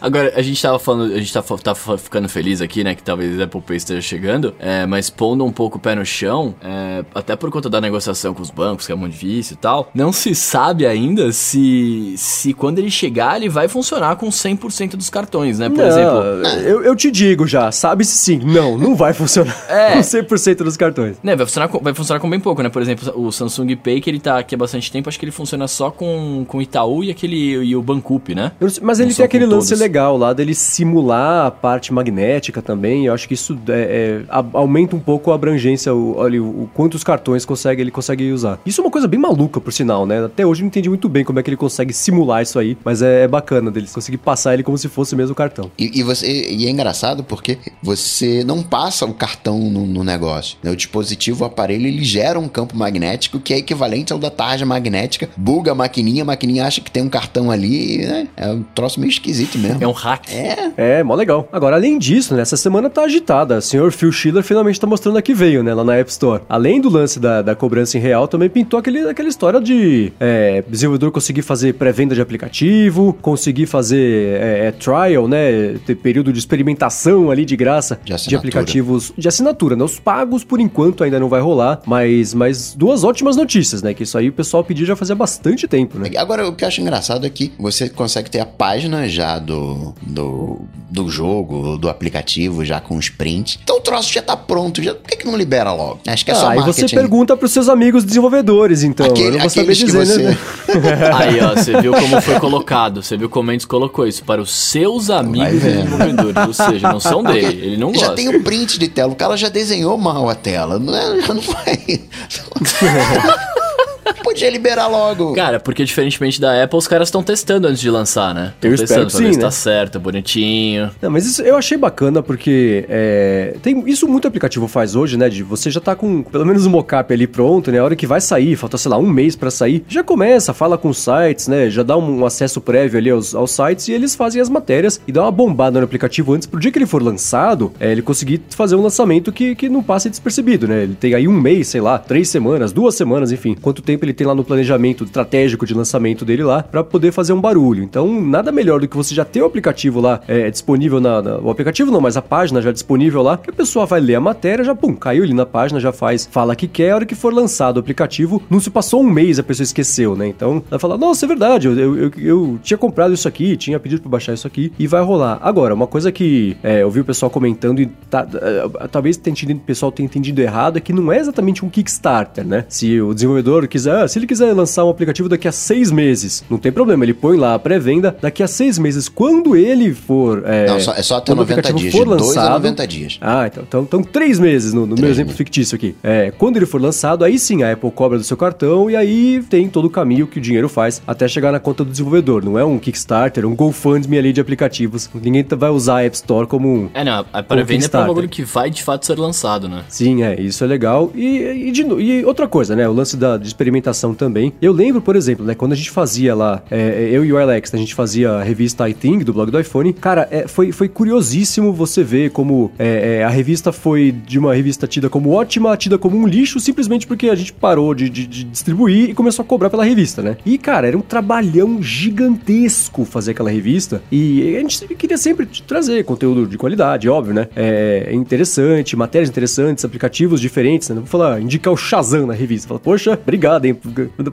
Agora, a gente tava falando, a gente tá, tá ficando feliz aqui, né? Que talvez a Apple Pay esteja chegando, é, mas pondo um pouco o pé no chão, é, até por conta da negociação com os bancos, que é muito difícil e tal, não se sabe ainda se, se quando ele chegar, ele vai funcionar com 100% dos cartões, né? Por Não, exemplo. eu, eu te digo já, sabe-se sim. Não, não vai funcionar É. com 100% dos cartões. Né, vai funcionar, com, vai funcionar com bem pouco, né? Por exemplo, o Samsung Pay, que ele tá aqui há bastante tempo, acho que ele funciona só com, com Itaú e aquele e o Bancoop, né? Eu mas ele tem aquele lance todos. legal lá dele simular a parte magnética também. Eu acho que isso é, é, a- aumenta um pouco a abrangência, o, ali, o, o quantos cartões consegue, ele consegue usar. Isso é uma coisa bem maluca, por sinal, né? Até hoje eu não entendi muito bem como é que ele consegue simular isso aí, mas é, é bacana dele conseguir passar ele como se fosse mesmo o cartão. E, e você, e é engraçado porque você não passa o cartão no, no negócio. Né? O dispositivo, o aparelho, ele gera um campo magnético que é equivalente ao da tarja magnética, buga a maquininha, a maquininha acha que tem um cartão ali, né? É um troço meio esquisito mesmo. É um hack. É, É, mó legal. Agora, além disso, né, essa semana tá agitada. O senhor Phil Schiller finalmente tá mostrando a que veio, né, lá na App Store. Além do lance da, da cobrança em real, também pintou aquele, aquela história de é, desenvolvedor conseguir fazer pré-venda de aplicativo, conseguir fazer é, é, trial, né, ter período de experimentação ali de graça De assinatura. aplicativos de assinatura, né, os pagos pagos, por enquanto ainda não vai rolar, mas, mas duas ótimas notícias, né? Que isso aí o pessoal pediu já fazia bastante tempo, né? Agora, o que eu acho engraçado é que você consegue ter a página já do, do, do jogo, do aplicativo, já com os prints. Então o troço já tá pronto. Já, por que, que não libera logo? Acho que é só Ah, aí marketing. você pergunta pros seus amigos desenvolvedores, então. eu não vou saber dizer, você... né? Aí, ó, você viu como foi colocado. Você viu como a gente colocou isso para os seus amigos desenvolvedores. Ou seja, não são dele. Ele não Já gosta. tem o print de tela. O cara já desenhou mal a tela. Não, é, não vai. Podia liberar logo. Cara, porque diferentemente da Apple, os caras estão testando antes de lançar, né? Tão Eu espero testando que pra ver sim, se né? tá certo, bonitinho. Não, mas isso eu achei bacana porque é, tem isso muito aplicativo faz hoje, né? De você já tá com pelo menos um mockup ali pronto, né? A hora que vai sair, falta, sei lá, um mês pra sair, já começa, fala com os sites, né? Já dá um, acesso prévio ali aos, aos sites e eles fazem as matérias e dá uma bombada no aplicativo antes pro dia que ele for lançado, é, ele conseguir fazer um lançamento que, que não passe despercebido, né? Ele tem aí um mês, sei lá, três semanas, duas semanas, enfim, quanto tempo ele tem lá no planejamento estratégico de lançamento dele lá pra poder fazer um barulho. Então, nada melhor do que você já ter o aplicativo lá é, disponível na, na- O aplicativo não, mas a página já disponível lá, que a pessoa vai ler a matéria, já pum, caiu ali na página, já faz, fala que quer, a hora que for lançado o aplicativo, não se passou um mês, a pessoa esqueceu, né? Então, vai falar, nossa, é verdade, eu, eu, eu- tinha comprado isso aqui, tinha pedido pra baixar isso aqui, e vai rolar. Agora, uma coisa que é, eu vi o pessoal comentando e tá- é, talvez tenha entendido- o pessoal tenha entendido errado, é que não é exatamente um Kickstarter, né? Se o desenvolvedor quiser, ah, se ele quiser lançar um aplicativo daqui a seis meses, não tem problema, ele põe lá a pré-venda, daqui a seis meses, quando ele for... É, Não, só- é só até quando o 90 aplicativo dias, for de dois a lançado- 90 dias. ah, então, então, então três meses no, no meu exemplo meses. fictício aqui. É, quando ele for lançado, aí sim a Apple cobra do seu cartão e aí tem todo o caminho que o dinheiro faz até chegar na conta do desenvolvedor. Não é um Kickstarter, um GoFundMe ali de aplicativos. Ninguém vai usar a App Store como um. É, não, a pré-venda é pra um bagulho que vai de fato ser lançado, né? Sim, é, isso é legal. E, e, de e outra coisa, né? O lance da de experimentação também. Eu lembro, por exemplo, né? Quando a gente fazia lá, é, eu e o Alex, a gente fazia a revista iThing do blog do iPhone. Cara, é, foi, foi curiosíssimo você ver como é, é, a revista foi de uma revista tida como ótima, tida como um lixo, simplesmente porque a gente parou de, de- de distribuir e começou a cobrar pela revista, né? E, cara, era um trabalhão gigantesco fazer aquela revista. E a gente queria sempre trazer conteúdo de qualidade, óbvio, né? É interessante, matérias interessantes, aplicativos diferentes, né? Não vou falar, indicar o Shazam na revista. Fala, poxa, obrigado, hein?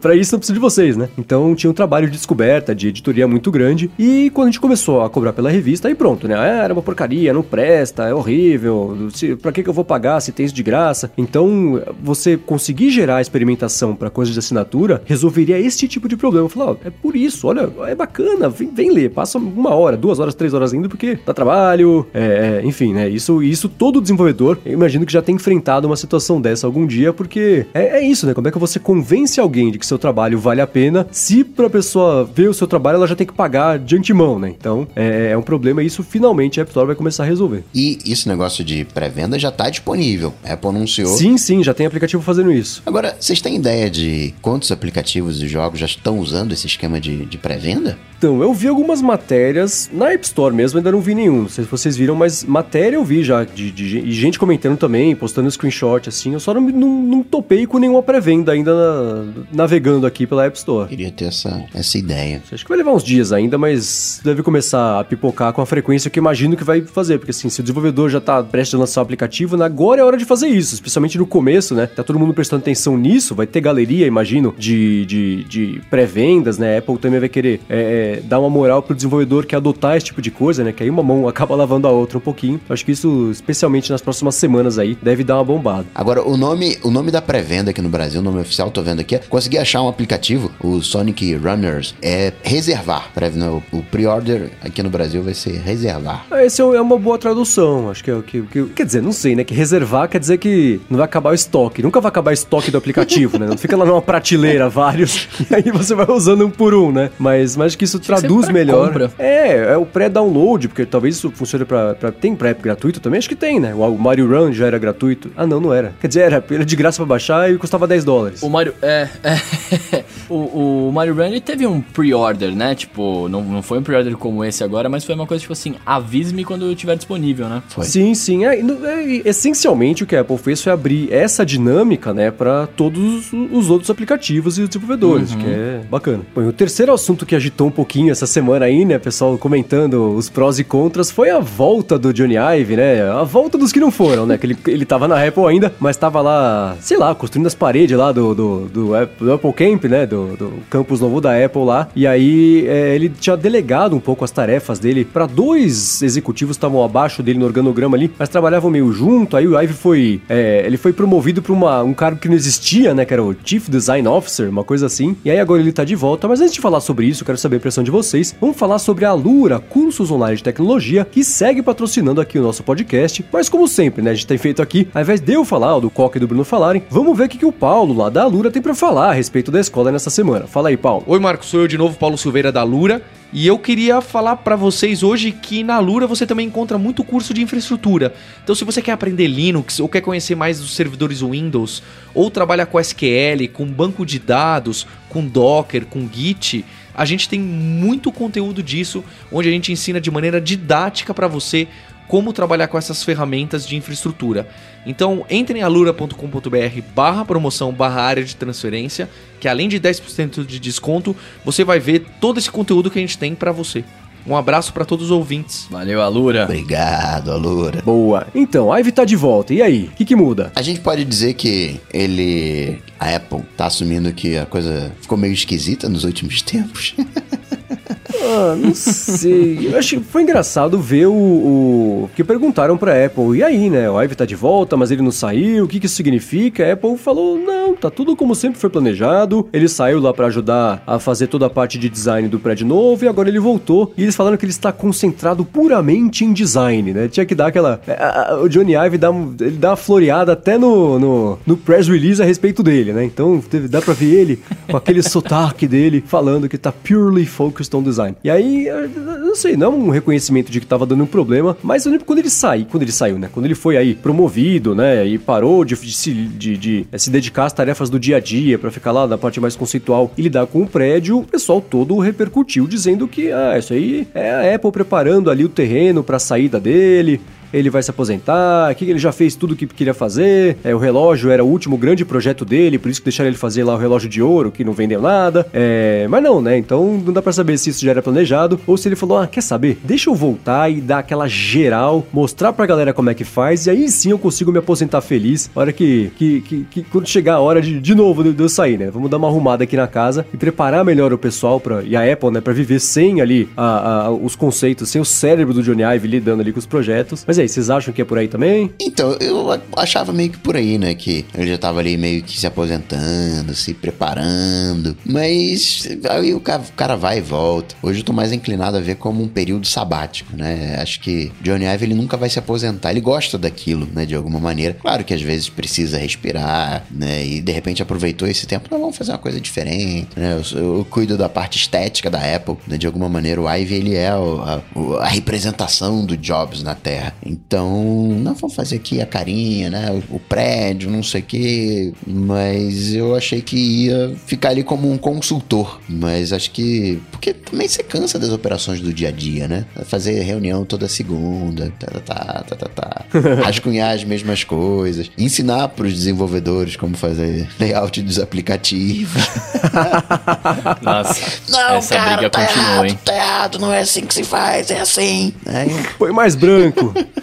Pra isso não preciso de vocês, né? Então tinha um trabalho de descoberta, de editoria muito grande. E quando a gente começou a cobrar pela revista, aí pronto, né? Ah, era uma porcaria, não presta, é horrível. Se, pra que, que eu vou pagar se tem isso de graça? Então, você conseguir gerar experimentação pra coisas de assinatura resolveria esse tipo de problema. Falar, ó, é por isso, olha, é bacana, vem, vem ler. Passa uma hora, duas horas, três horas ainda, porque dá trabalho, é, é, enfim, né? Isso, isso todo desenvolvedor, eu imagino que já tem enfrentado uma situação dessa algum dia, porque é, é isso, né? Como é que você convence alguém de que seu trabalho vale a pena se pra pessoa ver o seu trabalho ela já tem que pagar de antemão, né? Então, é, é um problema e isso finalmente a App Store vai começar a resolver. E esse negócio de pré-venda já tá disponível. A Apple anunciou. Sim, sim, já tem aplicativo fazendo isso. Agora, vocês têm ideia de quantos aplicativos e jogos já estão usando esse esquema de, de pré-venda? Então, eu vi algumas matérias na App Store mesmo, ainda não vi nenhum. Não sei se vocês viram, mas matéria eu vi já, de, de- e gente comentando também, postando screenshot assim. Eu só não, não, não topei com nenhuma pré-venda ainda na- navegando aqui pela App Store. Queria ter essa, essa ideia. Acho que vai levar uns dias ainda, mas deve começar a pipocar com a frequência que imagino que vai fazer. Porque assim, se o desenvolvedor já tá prestes a lançar o aplicativo, né, agora é hora de fazer isso. Especialmente no começo, né? Tá todo mundo prestando atenção nisso. Vai ter galeria, imagino, de, de, de pré-vendas, né? A Apple também vai querer é, é, dar uma moral pro desenvolvedor que adotar esse tipo de coisa, né? Que aí uma mão acaba lavando a outra um pouquinho. Acho que isso, especialmente nas próximas semanas aí, deve dar uma bombada. Agora, o nome, o nome da pré-venda aqui no Brasil, o nome oficial, tô vendo aqui, é, consegui achar um aplicativo, o Sonic Runners, é reservar. Não, O pre-order aqui no Brasil vai ser reservar. Ah, Esse é é uma boa tradução, acho que é o que, que- Quer dizer, não sei, né? Que reservar quer dizer que não vai acabar o estoque. Nunca vai acabar o estoque do aplicativo, né? Não fica lá numa prateleira vários e aí você vai usando um por um, né? Mas, mas acho que isso traduz melhor. É, é o pré-download, porque talvez isso funcione pra. pra tem pré gratuito também? Acho que tem, né? O, Mario Run já era gratuito. Ah, não, não era. Quer dizer, era, era de graça pra baixar e custava 10 dólares. O Mario. É. é. o, o Mario Run ele teve um pre-order, né? Tipo, não, não foi um pre-order como esse agora, mas foi uma coisa tipo assim: avise-me quando tiver disponível, né? Foi. Sim, sim. É, é, essencialmente o que a Apple fez foi abrir essa dinâmica, né, para todos os outros aplicativos e os desenvolvedores, Uhum. que é bacana. Bom, e o terceiro assunto que agitou um pouquinho pouquinho essa semana aí, né, pessoal comentando os prós e contras, foi a volta do Johnny Ive, né? A volta dos que não foram, né? Que ele, ele tava na Apple ainda, mas tava lá, sei lá, construindo as paredes lá do, do, do, do Apple Camp, né? Do, do, campus novo da Apple lá. E aí é, ele tinha delegado um pouco as tarefas dele para dois executivos que estavam abaixo dele no organograma ali, mas trabalhavam meio junto. Aí o Ive foi. É, ele foi promovido para um cargo que não existia, né? Que era o Chief Design Officer, uma coisa assim. E aí agora ele tá de volta. Mas antes de falar sobre isso, quero saber a impressão de vocês. Vamos falar sobre a Lura, cursos online de tecnologia, que segue patrocinando aqui o nosso podcast. Mas como sempre, né? A gente tem feito aqui, ao invés de eu falar, ou do Coque e do Bruno falarem, vamos ver o que, que o Paulo lá da Lura tem para falar a respeito da escola nessa semana. Fala aí, Paulo. Oi, Marcos, sou eu de novo, Paulo Silveira da Lura. E eu queria falar para vocês hoje que na Lura você também encontra muito curso de infraestrutura. Então, se você quer aprender Linux ou quer conhecer mais dos servidores Windows, ou trabalha com SQL, com banco de dados, com Docker, com Git, a gente tem muito conteúdo disso, onde a gente ensina de maneira didática para você como trabalhar com essas ferramentas de infraestrutura. Então, entre em alura.com.br barra promoção barra área de transferência, que além de 10% de desconto, você vai ver todo esse conteúdo que a gente tem para você. Um abraço para todos os ouvintes. Valeu, Alura. Obrigado, Alura. Boa. Então, a Ivy tá de volta. E aí? O que, que muda? A gente pode dizer que ele. A Apple tá assumindo que a coisa ficou meio esquisita nos últimos tempos. Ah, não sei. Eu acho que foi engraçado ver o, o. que perguntaram pra Apple. E aí, né? O Ive tá de volta, mas ele não saiu. O que, que isso significa? A Apple falou: não, tá tudo como sempre foi planejado. Ele saiu lá para ajudar a fazer toda a parte de design do prédio novo e agora ele voltou. E eles falaram que ele está concentrado puramente em design, né? Tinha que dar aquela. É, o Johnny Ive dá, ele dá uma floreada até no, no, no press release a respeito dele, né? Então dá pra ver ele com aquele sotaque dele falando que tá purely focused on design. E aí, eu não sei, não é um reconhecimento de que tava dando um problema, mas eu lembro quando ele saiu, quando ele saiu, né? Quando ele foi aí promovido, né? E parou de, de, de, de se dedicar às tarefas do dia a dia para ficar lá na parte mais conceitual e lidar com o prédio, o pessoal todo repercutiu dizendo que, ah, isso aí é a Apple preparando ali o terreno para a saída dele, ele vai se aposentar, que ele já fez tudo o que queria fazer, é, o relógio era o último grande projeto dele, por isso que deixaram ele fazer lá o relógio de ouro, que não vendeu nada, é, mas não, né, então não dá para saber se isso já era planejado, ou se ele falou, ah, quer saber, deixa eu voltar e dar aquela geral, mostrar pra galera como é que faz, e aí sim eu consigo me aposentar feliz, hora que, que, que, que quando chegar a hora de, de novo de, de eu sair, né, vamos dar uma arrumada aqui na casa e preparar melhor o pessoal pra, e a Apple, né, pra viver sem ali a, a, os conceitos, sem o cérebro do Johnny Ive lidando ali com os projetos, mas é aí, vocês acham que é por aí também? Então, eu achava meio que por aí, né? Que ele já tava ali meio que se aposentando, se preparando. Mas aí o cara vai e volta. Hoje eu tô mais inclinado a ver como um período sabático, né? Acho que Johnny Ive ele nunca vai se aposentar. Ele gosta daquilo, né? De alguma maneira. Claro que às vezes precisa respirar, né? E de repente aproveitou esse tempo. Não, vamos fazer uma coisa diferente, né? Eu, eu cuido da parte estética da Apple, né? De alguma maneira o Ive ele é o, a, a representação do Jobs na Terra. Então, não vamos fazer aqui a carinha, né? O, o prédio, não sei o quê. Mas eu achei que ia ficar ali como um consultor. Mas acho que. Porque também você cansa das operações do dia a dia, né? Fazer reunião toda segunda, tá, tá, tá, tá, tá. Rascunhar as mesmas coisas. Ensinar para os desenvolvedores como fazer layout dos aplicativos. Nossa, Não, essa cara, briga tá continua, errado, hein? tá errado, não é assim que se faz, é assim. Aí, Põe mais branco.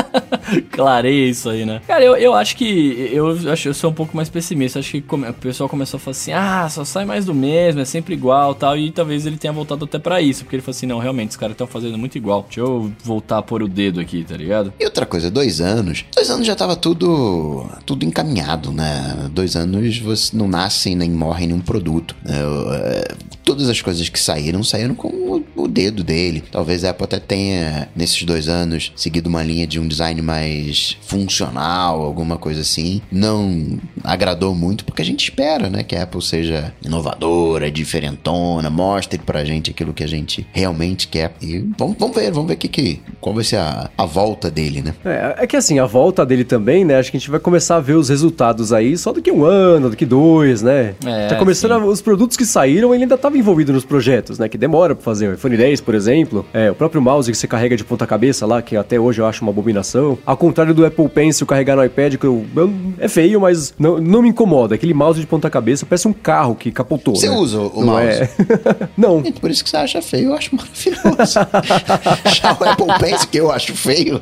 Clareia isso aí, né? Cara, eu, eu acho que. Eu acho eu sou um pouco mais pessimista. Acho que come- o pessoal começou a falar assim: ah, só sai mais do mesmo, é sempre igual tal. E talvez ele tenha voltado até pra isso. Porque ele falou assim: não, realmente, os caras estão fazendo muito igual. Deixa eu voltar a pôr o dedo aqui, tá ligado? E outra coisa, dois anos. Dois anos já tava tudo tudo encaminhado, né? Dois anos você não nasce nem morre nenhum produto. Eu, é, todas as coisas que saíram, saíram com o, o dedo dele. Talvez a Apple até tenha, nesses dois anos, seguido uma linha de um design mais funcional, alguma coisa assim. Não agradou muito, porque a gente espera, né? Que a Apple seja inovadora, diferentona, mostre pra gente aquilo que a gente realmente quer. E vamos, vamos ver, vamos ver que, que, qual vai ser a, a volta dele, né? É, é que assim, a volta dele também, né? Acho que a gente vai começar a ver os resultados aí só daqui um ano, daqui dois, né? É, tá começando a- os produtos que saíram, ele ainda estava envolvido nos projetos, né? Que demora pra fazer. O iPhone 10, por exemplo, é, o próprio mouse que você carrega de ponta cabeça lá, que até hoje eu acho uma abominação. Ao contrário do Apple Pencil carregar no iPad, que eu, eu- é feio, mas não, não me incomoda. Aquele mouse de ponta cabeça parece um carro que capotou. Você né? usa o Não mouse? é? não. Por isso que você acha feio, eu acho maravilhoso. Já o Apple Pencil, que eu acho feio,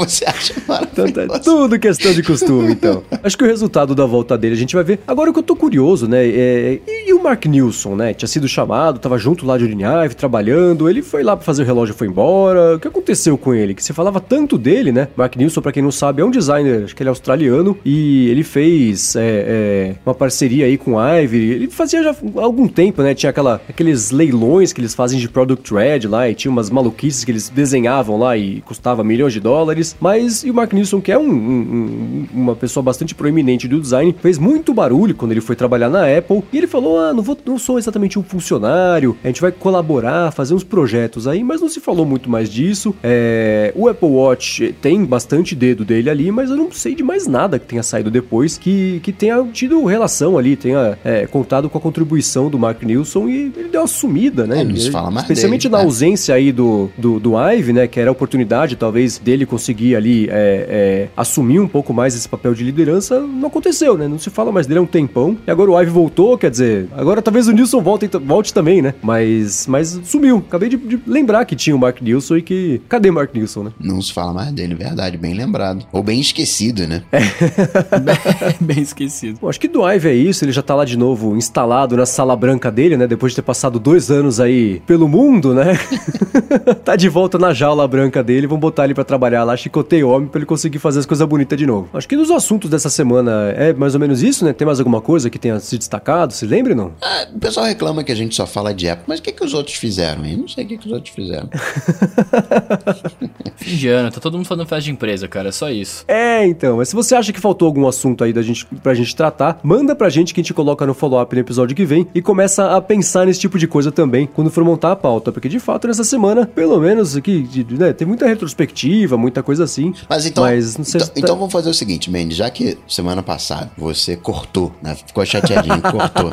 você acha Então, tá maravilhoso. tudo questão de costume, então. Acho que o resultado da volta dele a gente vai ver. Agora o que eu tô curioso, né? É, e, e o Mark Nilsson, né? Tinha sido chamado, tava junto lá de Urinive, trabalhando. Ele foi lá pra fazer o relógio foi embora. O que aconteceu com ele? Que você falava tanto dele, né? Mark Nilsson, pra quem não sabe, é um designer, acho que ele é australiano. E ele fez é, é, uma parceria aí com a Ivory. Ele fazia já há algum tempo, né? Tinha aquela, aqueles leilões que eles fazem de product thread lá. E tinha umas maluquices que eles desenhavam lá e custava milhões de dólares. Mas e o Mark Nilsson, que é um- um- um- uma pessoa bastante proeminente do design, fez muito barulho quando ele foi trabalhar na Apple. E ele falou: Ah, não, vou, não sou exatamente um funcionário, a gente vai colaborar, fazer uns projetos aí, mas não se falou muito mais disso. É, o Apple Watch tem bastante dedo dele ali, mas eu não sei de mais nada que tenha saído depois que, que tenha tido relação ali, tenha é, contado com a contribuição do Mark Nilsson e ele deu uma sumida, né? É, não se fala mais Especialmente dele, na né? ausência aí do, do, do Ive, né? Que era a oportunidade, talvez, dele conseguir ali é, é, assumir um pouco mais esse papel de liderança, não aconteceu, né? Não se fala mais dele há um tempão. E agora o Ive voltou, quer dizer, agora talvez o Nilson volte, volte também, né? Mas, mas sumiu. Acabei de, de lembrar que tinha o Mark Nilson e que. Cadê o Mark Nilson, né? Não se fala mais dele, verdade, bem lembrado. Ou bem esquecido, né? Bem esquecido. Bom, acho que do Ive é isso, ele já tá lá de novo instalado na sala branca dele, né? Depois de ter passado dois anos aí pelo mundo, né? tá de volta na jaula branca dele, vão botar ele pra trabalhar lá, chicoteio homem pra ele conseguir fazer as coisas bonitas de novo. Acho que nos assuntos dessa semana é mais ou menos isso, né? Tem mais alguma coisa que tenha se destacado? Se lembra, não? Ah, o pessoal reclama que a gente só fala de Apple, mas o que, que os outros fizeram? Eu não sei o que, que os outros fizeram. Fim de ano, tá todo mundo fazendo festa de empresa, cara, é só isso. É, então, mas se você acha que faltou algum assunto aí da gente, pra gente tratar, manda pra gente que a gente coloca no follow-up no episódio que vem e começa a pensar nesse tipo de coisa também quando for montar a pauta, porque de fato nessa semana, pelo menos aqui, né, tem muita retrospectiva, muita coisa assim. Mas então, Mas então, tá- então vamos fazer o seguinte, Mandy, já que semana passada você cortou, né? Ficou chateadinho, cortou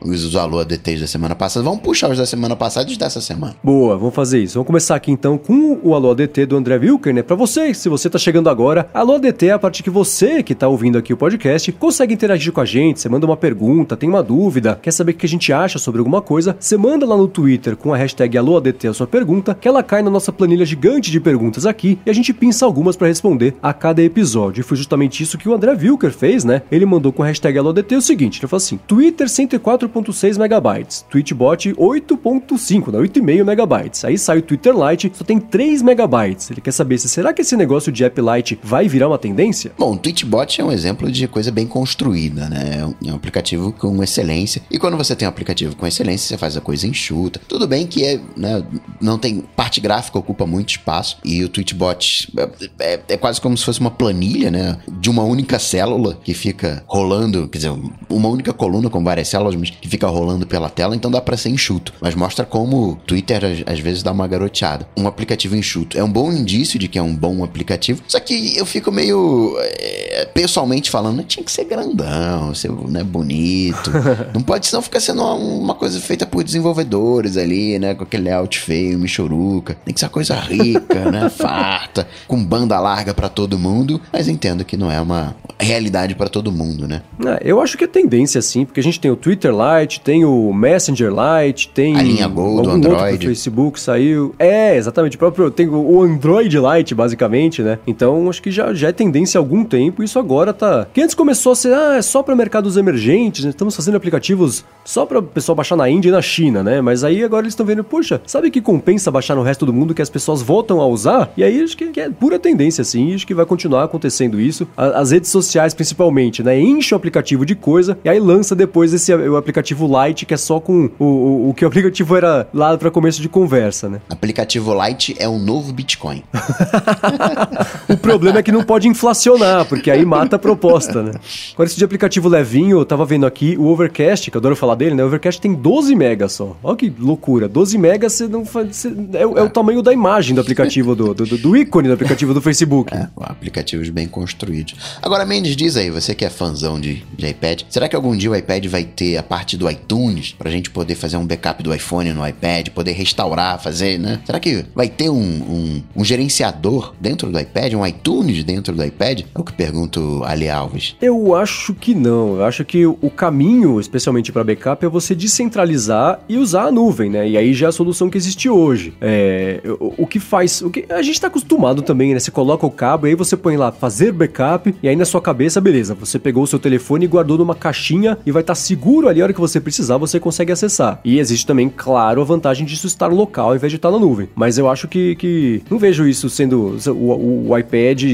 os, os alô ADTs da semana passada, vamos puxar os da semana passada e os dessa semana. Boa, vamos fazer isso. Vamos começar aqui então com o Alô ADT do André Wilker, né? Pra você, se você tá chegando agora, Alô ADT é a parte que você que tá ouvindo aqui o podcast consegue interagir com a gente. Você manda uma pergunta, tem uma dúvida, quer saber o que a gente acha sobre alguma coisa, você manda lá no Twitter com a hashtag Alô ADT a sua pergunta, que ela cai na nossa planilha gigante de perguntas aqui e a gente pinça algumas pra responder a cada episódio. E foi justamente isso que o André Wilker fez, né? Ele mandou com a hashtag Alô ADT o seguinte: ele falou assim: Twitter 104.6 megabytes, Tweetbot 8.5, né? 8,5 megabytes. Aí sai o Twitter Lite, só tem 3 megabytes. Ele quer saber se será que esse negócio de app Lite vai virar uma tendência? Bom, o Tweetbot é um exemplo de coisa bem construída, né? É um aplicativo com excelência. E quando você tem um aplicativo com excelência, você faz a coisa enxuta. Tudo bem que é, né, não tem parte gráfica ocupa muito espaço e o Tweetbot é, é- é quase como se fosse uma planilha, né, de uma única célula que fica rolando, quer dizer, uma única coluna com várias células, mas que fica rolando pela tela, então dá pra ser enxuto. Mas mostra como o Twitter às, às vezes dá uma garoteada. Um aplicativo enxuto é um bom indício de que é um bom aplicativo, só que eu fico meio é, pessoalmente falando, tinha que ser grandão, ser né, bonito. Não pode senão ficar sendo uma, uma coisa feita por desenvolvedores ali, né, com aquele layout feio, michuruca. Tem que ser uma coisa rica, né, farta, com banda larga pra todo mundo, mas entendo que não é uma realidade pra todo mundo, né? Ah, eu acho que é tendência sim, porque a gente tem o Twitter Lite, tem o Messenger Lite, tem A linha Gol do Android. o Facebook saiu. É, exatamente, o próprio tem o Android Lite basicamente, né? Então acho que já, já é tendência há algum tempo, isso agora tá. Que antes começou a ser, ah, é só para mercados emergentes, né? estamos fazendo aplicativos só para o pessoal baixar na Índia e na China, né? Mas aí agora eles estão vendo, puxa, sabe que compensa baixar no resto do mundo que as pessoas voltam a usar? E aí acho que, que é pura tendência, assim, e acho que vai continuar acontecendo isso. As redes sociais, principalmente, né? Enche o aplicativo de coisa e aí lança depois esse o aplicativo Lite, que é só com o, o, o que o aplicativo era lá para começo de conversa, né? Aplicativo Lite é o novo Bitcoin. O problema é que não pode inflacionar, porque aí mata a proposta, né? Agora, esse de aplicativo levinho, eu tava vendo aqui o Overcast, que eu adoro falar dele, né? O Overcast tem 12 megas só. Olha que loucura. 12 megas você não faz. você- é, o- é o tamanho da imagem do aplicativo, do, do, do ícone do aplicativo do Facebook. É, aplicativos bem construídos. Agora, Mendes, diz aí, você que é fãzão de, de iPad, será que algum dia o iPad vai ter a parte do iTunes pra gente poder fazer um backup do iPhone no iPad, poder restaurar, fazer, né? Será que vai ter um, um, um gerenciador dentro do iPad, um iTunes dentro do iPad? É o que pergunto Ali Alves. Eu acho que não. Eu acho que o caminho, especialmente para backup, é você descentralizar e usar a nuvem, né? E aí já é a solução que existe hoje. É, o, o, que faz. O que, a gente tá acostumado também, né? Você coloca o cabo e aí você põe lá fazer backup, e aí na sua cabeça, beleza, você pegou o seu telefone e guardou numa caixinha e vai estar tá seguro ali a hora que você precisar, você consegue acessar. E existe também, claro, a vantagem disso estar local ao invés de estar na nuvem. Mas eu acho que, que não vejo isso sendo o, o, o iPad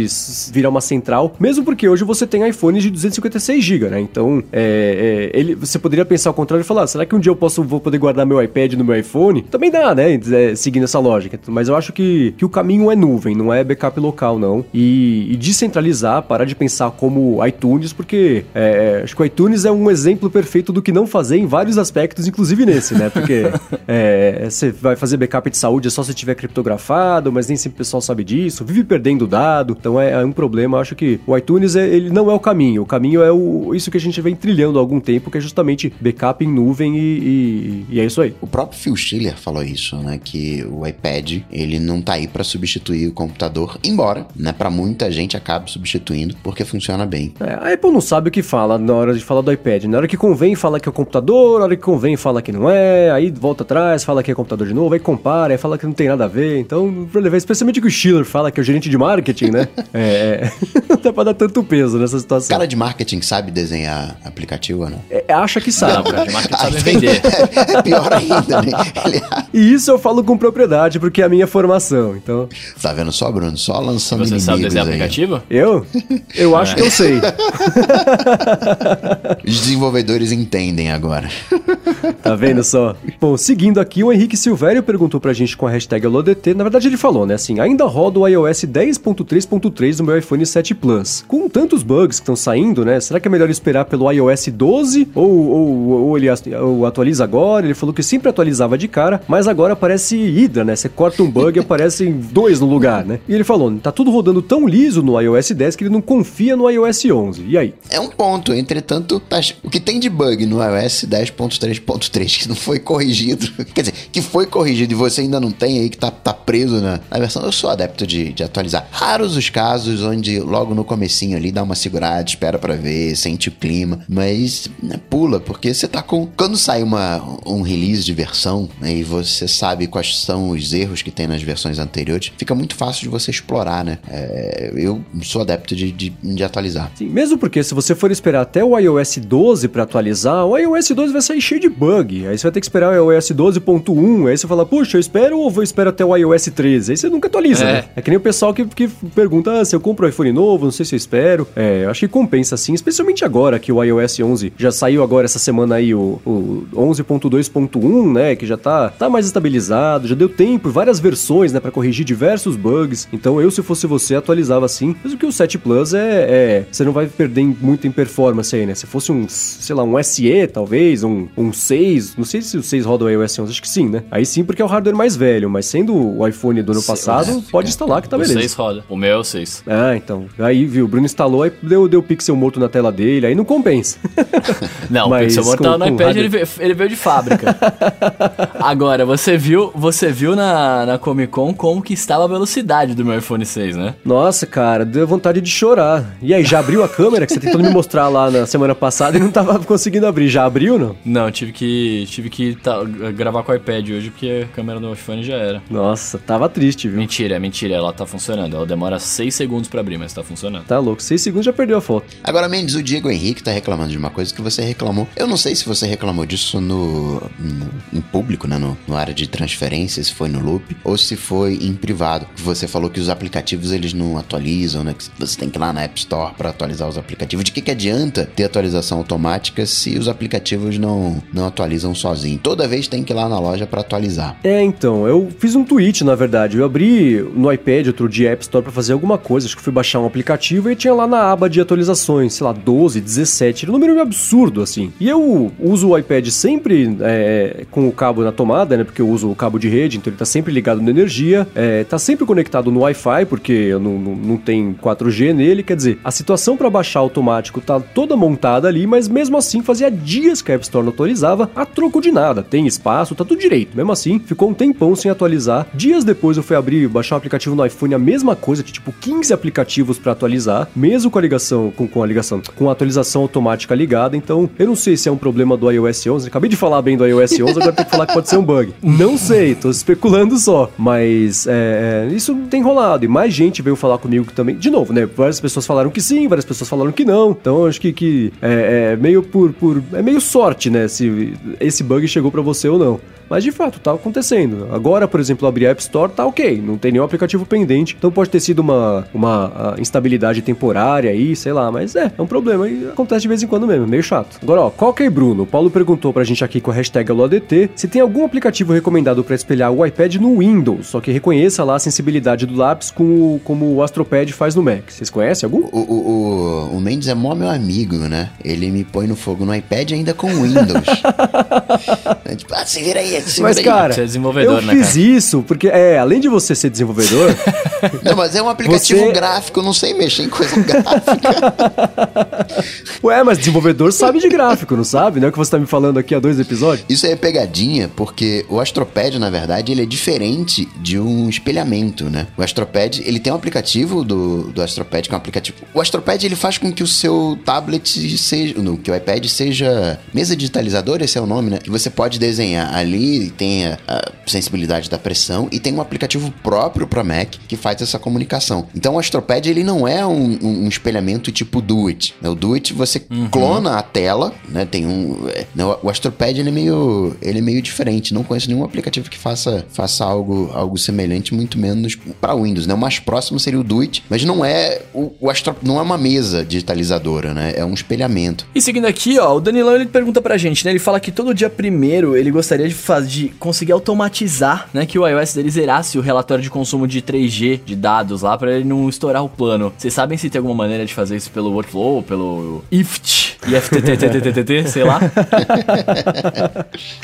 virar uma central, mesmo porque hoje você tem iPhones de 256 GB, né? Então, é, é, ele, você poderia pensar ao contrário e falar: ah, será que um dia eu posso vou poder guardar meu iPad no meu iPhone? Também dá, né? É, seguindo essa lógica. Mas eu acho que, que o caminho é nuvem, não é backup local, não. E, e descentralizar, parar de pensar como iTunes, porque é, acho que o iTunes é um exemplo perfeito do que não fazer em vários aspectos, inclusive nesse, né? Porque é, você vai fazer backup de saúde é só se tiver criptografado, mas nem sempre o pessoal sabe disso, vive perdendo dado, então é, é um problema. Eu acho que o iTunes é, ele não é o caminho, o caminho é o, isso que a gente vem trilhando há algum tempo, que é justamente backup em nuvem e, e, e é isso aí. O próprio Phil Schiller falou isso, né? Que o iPad ele não tá aí para substituir o computador, embora, né? Para muita gente acabe substituindo porque funciona bem. É, a Apple não sabe o que fala na hora de falar do iPad. Na hora que convém, fala que é o computador, na hora que convém, fala que não é, aí volta atrás, fala que é computador de novo, aí compara, aí fala que não tem nada a ver. Então, especialmente que o Schiller fala que é o gerente de marketing, né? é, não dá pra dar tanto peso nessa situação. Cara de marketing sabe desenhar aplicativo ou não? É, acha que sabe. Não, cara de marketing sabe vender. É pior ainda, né? Ele... E isso eu falo com propriedade, porque é a minha formação, então... Tá vendo só, Bruno? Só lançando Você sabe desenhar aí. aplicativo? Eu? Eu acho é. que eu sei. Os desenvolvedores entendem agora. Tá vendo só? Bom, seguindo aqui, o Henrique Silvério perguntou pra gente com a hashtag AloDT. Na verdade, ele falou, né? Assim, ainda roda o iOS 10.3.3 no meu iPhone 7 Plus. Com tantos bugs que estão saindo, né? Será que é melhor esperar pelo iOS 12? Ou, ou, ou ele ou atualiza agora? Ele falou que sempre atualizava de cara, mas agora aparece Hydra, né? Você corta um bug e aparecem dois no lugar, né? E ele falou, tá tudo rodando tão liso no iOS 10 que ele não confia no iOS 11. E aí? É um ponto. Entretanto, tá... o que tem de bug no iOS 10.3.3 que não foi corrigido, quer dizer, que foi corrigido e você ainda não tem aí, que tá, tá preso na, na versão, eu sou adepto de, de atualizar. Raros os casos onde logo no comecinho ali dá uma segurada, espera para ver, sente o clima, mas né, pula, porque você tá com... Quando sai uma, um release de versão né, e você sabe quais são os erros que tem nas versões anteriores, fica muito fácil de você explorar, né? É, eu sou adepto de, de, de atualizar. Sim, mesmo porque se você for esperar até o iOS 12 para atualizar, o iOS 12 vai sair cheio de bug. Aí você vai ter que esperar o iOS 12.1, aí você fala, puxa, eu espero ou vou esperar até o iOS 13? Aí você nunca atualiza, é. né? É que nem o pessoal que, que pergunta ah, se eu compro um iPhone novo, não sei se eu espero. É, eu acho que compensa sim, especialmente agora que o iOS 11 já saiu agora essa semana aí, o, o 11.2.1, né? Que já tá, tá mais estabilizado, já deu tempo, várias versões, né? Pra corrigir diversos bugs. Então eu, se fosse você, atualizava assim. Mas o que o 7 Plus é, é você não vai perder muito em performance aí, né? Se fosse um, sei lá, um SE, talvez, um, um 6, não sei se o 6 roda o iOS 11, acho que sim, né? Aí sim, porque é o hardware mais velho, mas sendo o iPhone do ano passado, é, pode instalar que tá beleza. O 6 roda. O meu é o 6. Ah, então. Aí, viu, o Bruno instalou, aí deu, deu pixel morto na tela dele, aí não compensa. não, mas o pixel morto tava no iPad, hardware... ele, veio, ele veio de fábrica. Agora, você viu, você viu na, na Comic Con como que estava a velocidade do meu iPhone 6, né? Nossa, cara, deu vontade de chorar. E aí, já abriu a câmera que você tentou me mostrar lá na semana passada e não tava conseguindo abrir? Já abriu, não? Não, tive que, tive que tá, gravar com o iPad hoje porque a câmera do iPhone já era. Nossa, tava triste, viu? Mentira, mentira, ela tá funcionando. Ela demora 6 segundos para abrir, mas tá funcionando. Tá louco, 6 segundos já perdeu a foto. Agora, Mendes, o Diego Henrique tá reclamando de uma coisa que você reclamou. Eu não sei se você reclamou disso no, no em público, né? No, no área de transferência, se foi no loop, ou se foi em privado. Você falou que os aplicativos eles não atualizam, né? Que você tem que ir lá na App Store para atualizar os aplicativos. De que, que adianta ter atualização automática se os aplicativos não, não atualizam sozinho? Toda vez tem que ir lá na loja para atualizar. É, então, eu fiz um tweet, na verdade. Eu abri no iPad outro dia a App Store para fazer alguma coisa. Acho que fui baixar um aplicativo e tinha lá na aba de atualizações, sei lá, 12, 17. Um número absurdo, assim. E eu uso o iPad sempre é, com o cabo na tomada, né? Porque eu uso o cabo de rede, então ele tá sempre ligado na energia, é, tá sempre conectado no Wi-Fi, porque não, não, não tem 4G nele, quer dizer, a situação para baixar automático tá toda montada ali, mas mesmo assim fazia dias que a App Store não atualizava, a troco de nada, tem espaço, tá tudo direito. Mesmo assim, ficou um tempão sem atualizar. Dias depois eu fui abrir, baixar o aplicativo no iPhone, a mesma coisa, tipo 15 aplicativos para atualizar, mesmo com a ligação, com, com a ligação, com a atualização automática ligada, então eu não sei se é um problema do iOS 11, acabei de falar bem do iOS 11, agora tem que falar que pode ser um bug. Não sei, tô especulando só, mas é, é, isso tem rolado, e mais gente veio falar comigo também, de novo, né, várias pessoas falaram que sim, várias pessoas falaram que não, então acho que, que é, é meio por, por, é meio sorte, né, se esse bug chegou para você ou não. Mas de fato, tá acontecendo. Agora, por exemplo, abrir a App Store, tá ok. Não tem nenhum aplicativo pendente. Então pode ter sido uma, uma instabilidade temporária aí, sei lá. Mas é, é um problema e acontece de vez em quando mesmo. Meio chato. Agora, ó, Coca e Bruno. O Paulo perguntou pra gente aqui com a hashtag AloADT se tem algum aplicativo recomendado para espelhar o iPad no Windows, só que reconheça lá a sensibilidade do lápis com como o Astropad faz no Mac. Vocês conhecem algum? O, o, o, o Mendes é mó meu amigo, né? Ele me põe no fogo no iPad ainda com Windows. é, tipo, ah, se vira aí, se Mas, vira aí. cara, Você é desenvolvedor, eu né, fiz isso porque, é, além de você ser desenvolvedor, Não, mas é um aplicativo Você- gráfico, eu não sei mexer em coisa gráfica. ué, mas desenvolvedor sabe de gráfico, não sabe? Não é o que você tá me falando aqui há dois episódios? Isso aí é pegadinha, porque o Astropad, na verdade, ele é diferente de um espelhamento, né? O Astropad, ele tem um aplicativo do, do Astropad, que é um aplicativo... O Astropad, ele faz com que o seu tablet seja... No, que o iPad seja mesa digitalizadora, esse é o nome, né? Que você pode desenhar ali, tem a, a sensibilidade da pressão, e tem um aplicativo próprio para Mac que faz essa comunicação. Então, o Astropad, ele não é um, um- um espelhamento tipo Do It. né? O Do It, você clona a tela, né? Tem um... é, né? O Astropad, ele é meio... Ele é meio diferente. Não conheço nenhum aplicativo que faça, faça algo, algo semelhante, muito menos para Windows, né? O mais próximo seria o Do It, mas não é... O, o Astro, não é uma mesa digitalizadora, né? É um espelhamento. E seguindo aqui, ó, o Danilão ele pergunta pra gente, né? Ele fala que todo dia primeiro ele gostaria de, faz, de conseguir automatizar, né? Que o iOS dele zerasse o relatório de consumo de 3G de dados lá pra ele não estourar o plano. Vocês sabem se tem alguma maneira de fazer isso pelo workflow, pelo IFT, IFTTTTTT, sei lá?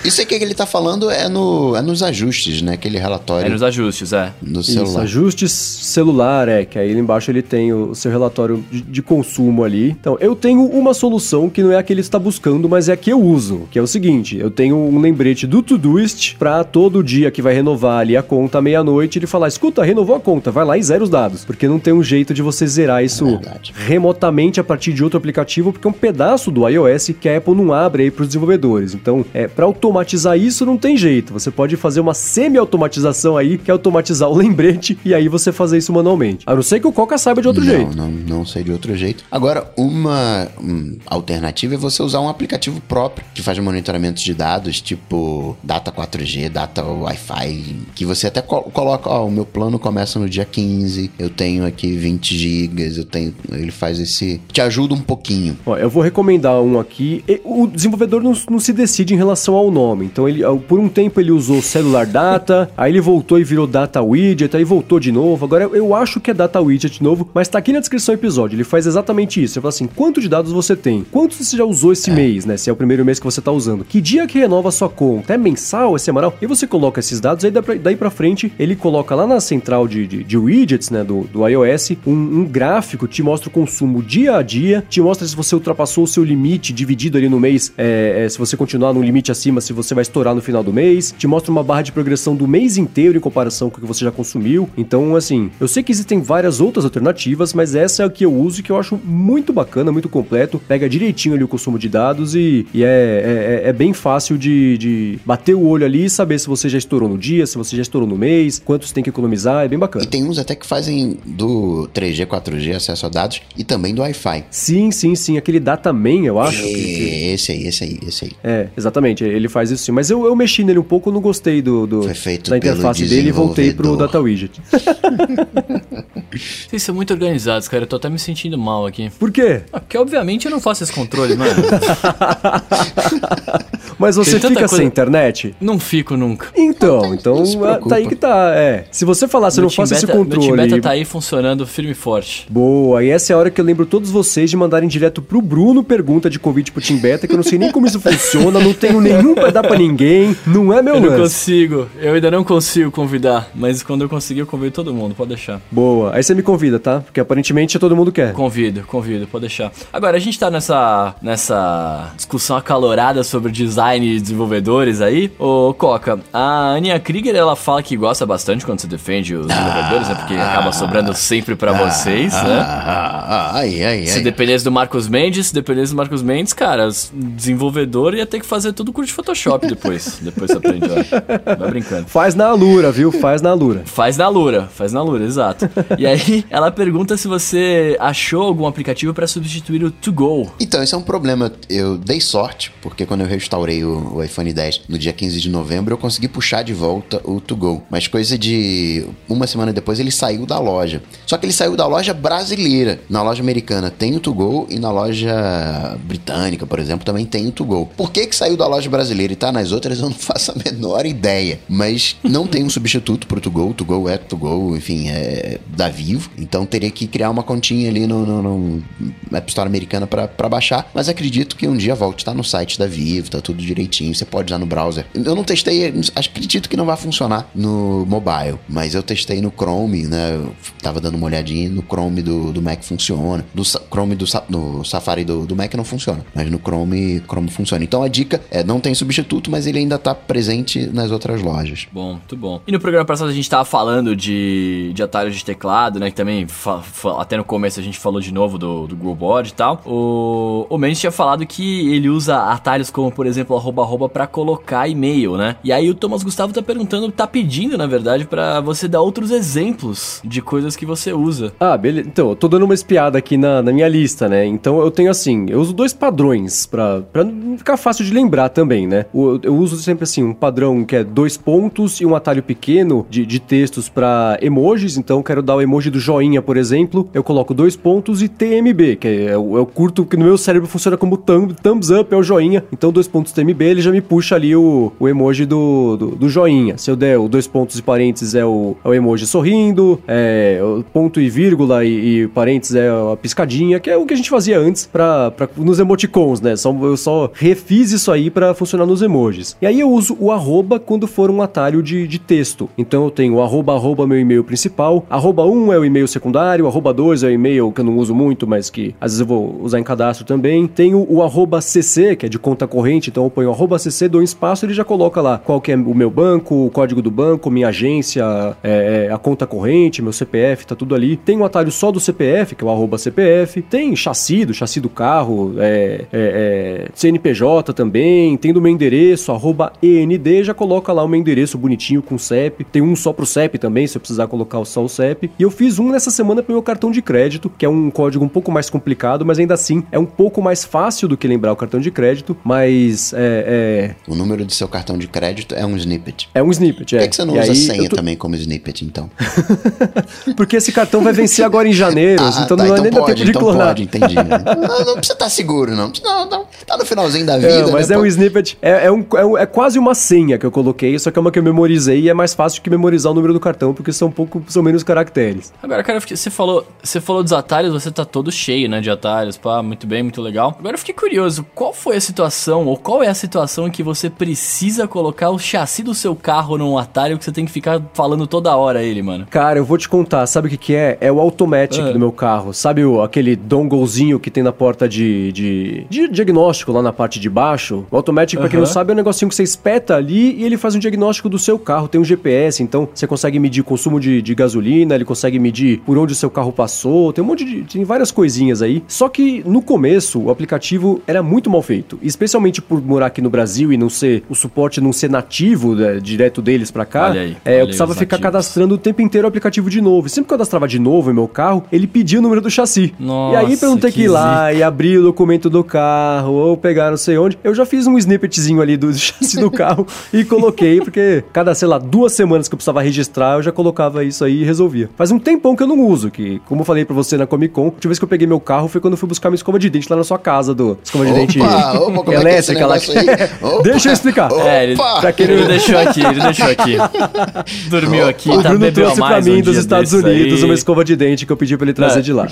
Isso aqui que ele tá falando é, no, é nos ajustes, né? Aquele É relatório nos ajustes, é. no Isso, celular. Ajustes celular, é, que aí embaixo ele tem o, o seu relatório de, de consumo ali. Então, eu tenho uma solução que não é a que ele está buscando, mas é a que eu uso, que é o seguinte, eu tenho um lembrete do Todoist pra todo dia que vai renovar ali a conta à meia-noite, ele falar, escuta, renovou a conta, vai lá e zera os dados, porque não tem um jeito de você zerar isso verdade. remotamente a partir de outro aplicativo, porque é um pedaço do iOS que a Apple não abre aí para os desenvolvedores. Então, é, para automatizar isso não tem jeito. Você pode fazer uma semi-automatização aí, que é automatizar o lembrete e aí você fazer isso manualmente. A não ser que o Coca saiba de outro não, jeito. Não, não sei de outro jeito. Agora, uma hum, alternativa é você usar um aplicativo próprio que faz monitoramento de dados, tipo data 4G, data Wi-Fi, que você até col- coloca, ó, o meu plano começa no dia 15, eu tenho aqui 20 gigas, eu tenho, ele faz esse, te ajuda um pouquinho. Ó, eu vou recomendar um aqui. E O desenvolvedor não, não se decide em relação ao nome. Então, ele, por um tempo ele usou Cellular Data, aí ele voltou e virou Data Widget, aí voltou de novo. Agora eu acho que é Data Widget de novo, mas tá aqui na descrição do episódio. Ele faz exatamente isso. Ele fala assim: quanto de dados você tem? Quantos você já usou esse mês, né? Se é o primeiro mês que você tá usando? Que dia que renova a sua conta? É mensal? É semanal? E você coloca esses dados, aí daí pra frente ele coloca lá na central de, de, de widgets, né? Do, do iOS, um, um gráfico te mostra o consumo dia a dia, te mostra se você ultrapassou o seu limite dividido ali no mês, é, é, se você continuar no limite acima, se você vai estourar no final do mês, te mostra uma barra de progressão do mês inteiro em comparação com o que você já consumiu. Então, assim, eu sei que existem várias outras alternativas, mas essa é a que eu uso e que eu acho muito bacana, muito completo. Pega direitinho ali o consumo de dados e, e é, é, é bem fácil de, de bater o olho ali e saber se você já estourou no dia, se você já estourou no mês, quantos tem que economizar, é bem bacana. E tem uns até que fazem do 3G, 4G acesso a dados e também do Wi-Fi. Sim, sim, sim. Aquele Dataman, eu acho. que- que- É, Esse aí, esse aí, esse aí. É, exatamente, ele faz isso sim. Mas eu, eu mexi nele um pouco, não gostei do, do- da interface dele e voltei pro. Data Widget. Vocês são muito organizados, cara. Eu tô até me sentindo mal aqui. Por quê? Ah, porque obviamente eu não faço esse controle, mano. Mas você fica coisa- sem internet? Não fico nunca. Então, então não se ah, preocupa. tá aí que tá. É. Se você falar, você não faça esse Beta- controle. Beta tá aí funcionando firme e forte. Boa, e essa é a hora que eu lembro todos vocês de mandarem direto pro Bruno pergunta de convite pro Team Beta, que eu não sei nem como isso funciona, não tenho nenhum pra dar pra ninguém, não é meu Eu não lance. consigo, eu ainda não consigo convidar, mas quando eu conseguir eu convido todo mundo, pode deixar. Boa, aí você me convida, tá? Porque aparentemente todo mundo quer. Convido, convido, pode deixar. Agora, a gente tá nessa, nessa discussão acalorada sobre design e desenvolvedores aí. Ô, Coca, a Ania Krieger, ela fala que gosta bastante quando você defende os desenvolvedores, né? Porque acaba sobrando sempre pra vocês, né? Ah, ah, ai, ai, Se ai. dependesse do Marcos Mendes, se dependesse do Marcos Mendes, cara, desenvolvedor ia ter que fazer tudo curso de Photoshop depois. depois você aprende, eu acho. Vai brincando. Faz na Alura, viu? Faz na Alura. Faz na Lura, faz na Lura, exato. E aí, ela pergunta se você achou algum aplicativo pra substituir o To Go. Então, esse é um problema. Eu dei sorte, porque quando eu restaurei o, iPhone 10 no dia 15 de novembro, eu consegui puxar de volta o To Go. Mas coisa de uma semana depois ele saiu da loja. Só que ele saiu da loja brasileira. Na loja americana tem o To Go e na loja britânica, por exemplo, também tem o To Go. Por que que saiu da loja brasileira e tá nas outras, eu não faço a menor ideia. Mas não tem um substituto pro To Go. O To Go é To Go, enfim, é da Vivo. Então teria que criar uma continha ali no, no, no App Store americana pra baixar. Mas acredito que um dia volte. Tá no site da Vivo, tá tudo direitinho. Você pode usar no browser. Eu não testei, acredito que não vai funcionar no mobile. Mas eu testei no Chrome, né? Eu tava dando uma olhadinha no Chrome do, do Mac funciona. Sa- Chrome do, no Safari do, do Mac não funciona. Mas no Chrome, Chrome funciona. Então a dica é: não tem substituto, mas ele ainda tá presente nas outras lojas. Bom, muito bom. E no programa passado a gente tava falando de, de atalhos de teclado, né? Que também, até no começo a gente falou de novo do, do Google Board e tal. O, o Mendes tinha falado que ele usa atalhos como, por exemplo, arroba arroba pra colocar e-mail, né? E aí o Thomas Gustavo tá perguntando, tá pedindo, na verdade, pra você dar outros exemplos de coisas que você usa. Ah, beleza. Então, eu tô dando uma espiada aqui na, na minha lista, né? Então eu tenho assim, eu uso dois padrões pra, não ficar fácil de lembrar também, né? O- Eu uso sempre assim, um padrão que é dois pontos e um atalho pequeno de, de textos pra emojis. Então, eu quero dar o emoji do joinha, por exemplo. Eu coloco dois pontos e TMB, que é o, é o curto que no meu cérebro funciona como thumb, thumbs up, é o joinha. Então, dois pontos TMB, ele já me puxa ali o, o emoji do, do, do joinha. Se eu der o dois pontos e parênteses, é o, é o emoji sorrindo, é o ponto e vírgula e, e parênteses é a piscadinha, que é o que a gente fazia antes pra, pra, nos emoticons, né? Só, eu só refiz isso aí pra funcionar nos emojis. E aí eu uso o arroba quando for um atalho de, de texto. Então eu tenho o arroba, arroba meu e-mail principal, arroba 1 é o e-mail secundário, arroba 2 é o e-mail que eu não uso muito, mas que às vezes eu vou usar em cadastro também. Tenho o arroba cc, que é de conta corrente, então eu ponho arroba cc, dou um espaço, ele já coloca lá qual que é o meu banco, o código do banco, minha agência, é, é, a conta corrente, meu CPF, tá tudo ali. Tem um atalho só do CPF, que é o arroba CPF. Tem chassi, do chassi do carro, é, é, é, CNPJ também. Tem do meu endereço, arroba END, já coloca lá o meu endereço bonitinho com CEP. Tem um só pro CEP também, se eu precisar colocar só o CEP. E eu fiz um nessa semana pro meu cartão de crédito, que é um código um pouco mais complicado, mas ainda assim é um pouco mais fácil do que lembrar o cartão de crédito, mas é, O número do seu cartão de crédito é um snippet. é, é um snippet. Por É. que, que você não E usa aí, senha tô- também como snippet, então? Porque esse cartão vai vencer agora em janeiro, então não vai nem dar tempo de Ah, então clonar. pode, entendi. não, não precisa estar seguro, não. Não, não. Tá no finalzinho da vida, É, mas né, é pô? um snippet, é, é um, é, um- é quase uma senha que eu coloquei, só que é uma que eu memorizei e é mais fácil que memorizar o número do cartão, porque são um pouco, são menos caracteres. Agora, cara, você falou, você falou dos atalhos, você tá todo cheio, né, de atalhos, pá, muito bem, muito legal. Agora eu fiquei curioso, qual foi a situação, ou qual é a situação em que você precisa colocar o chassi do seu carro num atalho que você tem que ficar falando toda hora ele, mano? Cara, eu vou te contar, sabe o que, que é? É o Automatic Ah. do meu carro. Sabe o, aquele donglezinho que tem na porta de, de, de diagnóstico lá na parte de baixo? O Automatic, pra quem não sabe, é um negocinho que você espeta ali e ele faz um diagnóstico do seu carro. Tem um GPS, então você consegue medir o consumo de, de gasolina, ele consegue medir por onde o seu carro passou, tem um monte de. tem várias coisinhas aí. Só que no começo o aplicativo era muito mal feito, especialmente por morar aqui no Brasil e não ser o suporte não ser nativo né, direto deles pra cá. Olha aí, é, olha eu precisava ficar nativos. cadastrando o tempo inteiro o aplicativo de novo. E sempre que eu cadastrava de novo em meu carro, ele pedia o número do chassi. Nossa, e aí pra eu não ter que, que ir lá e abrir o documento do carro, vou pegar não sei onde. Eu já fiz um snippetzinho ali do chassi do carro e coloquei, porque cada, sei lá, duas semanas que eu precisava registrar, eu já colocava isso aí e resolvia. Faz um tempão que eu não uso, que, como eu falei pra você na Comic Con, a última vez que eu peguei meu carro foi quando eu fui buscar minha escova de dente lá na sua casa, do escova de dente Opa, opa, como é que aí? Opa, Deixa eu explicar. opa. É, ele, Pra quem ele deixou aqui, ele deixou aqui. Dormiu aqui, O tá Bruno trouxe pra mim um dos Estados Unidos aí. uma escova de dente que eu pedi pra ele trazer É. de lá.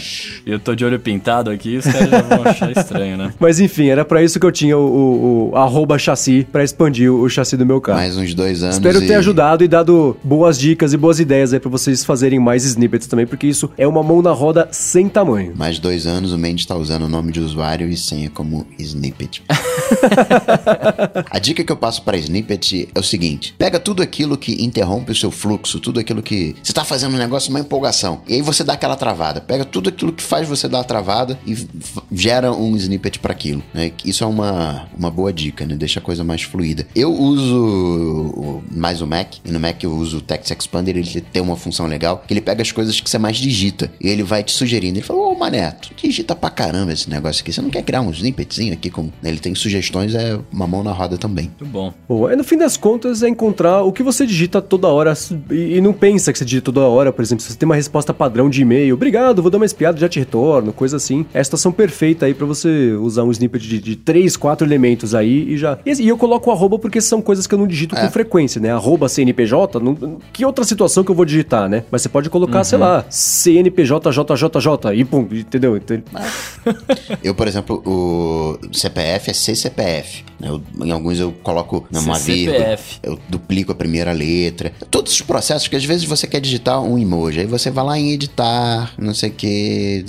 Eu tô de olho pintado aqui, os caras já vão achar estranho, né? Mas enfim, era pra isso que eu tinha o, o, o arroba chassi, pra expandir o, o chassi do meu carro. Mais uns dois anos. Espero ter e- ajudado e dado boas dicas e boas ideias aí pra vocês fazerem mais snippets também, porque isso é uma mão na roda sem tamanho. Mais dois anos o Mendes tá usando o nome de usuário e senha como snippet. A dica que eu passo para snippet é o seguinte: pega tudo aquilo que interrompe o seu fluxo, tudo aquilo que você tá fazendo um negócio, uma empolgação, e aí você dá aquela travada. Pega tudo aquilo que faz você dar a travada e gera um snippet para aquilo. né? Isso é uma, uma boa dica, né? Deixa a coisa mais fluida. Eu uso mais o Mac, e no Mac eu uso o Text Expander, ele tem uma função legal, que ele pega as coisas que você mais digita, e ele vai te sugerindo. Ele fala, ô Mané, tu digita pra caramba esse negócio aqui, você não quer criar um snippetzinho aqui? Com... Ele tem sugestões, é uma mão na roda também. Muito bom. Bom, é, no fim das contas é encontrar o que você digita toda hora e, e não pensa que você digita toda hora, por exemplo, se você tem uma resposta padrão de e-mail, obrigado, vou dar uma espiada, já te retorno, coisa assim. É a situação perfeita aí pra você usar um snippet de, de três, quatro elementos aí e já. E, e eu coloco o arroba porque são coisas que eu não digito com frequência, né? Arroba CNPJ, não- que outra situação que eu vou digitar, né? Mas você pode colocar, sei lá, CNPJJJJ e pum, entendeu? Então, Eu, por exemplo, o CPF é CCPF. Né? Eu- em alguns eu coloco numa vírgula, CCPF. eu duplico a primeira letra. Todos os processos que às vezes você quer digitar um emoji, aí você vai lá em editar, não sei o que,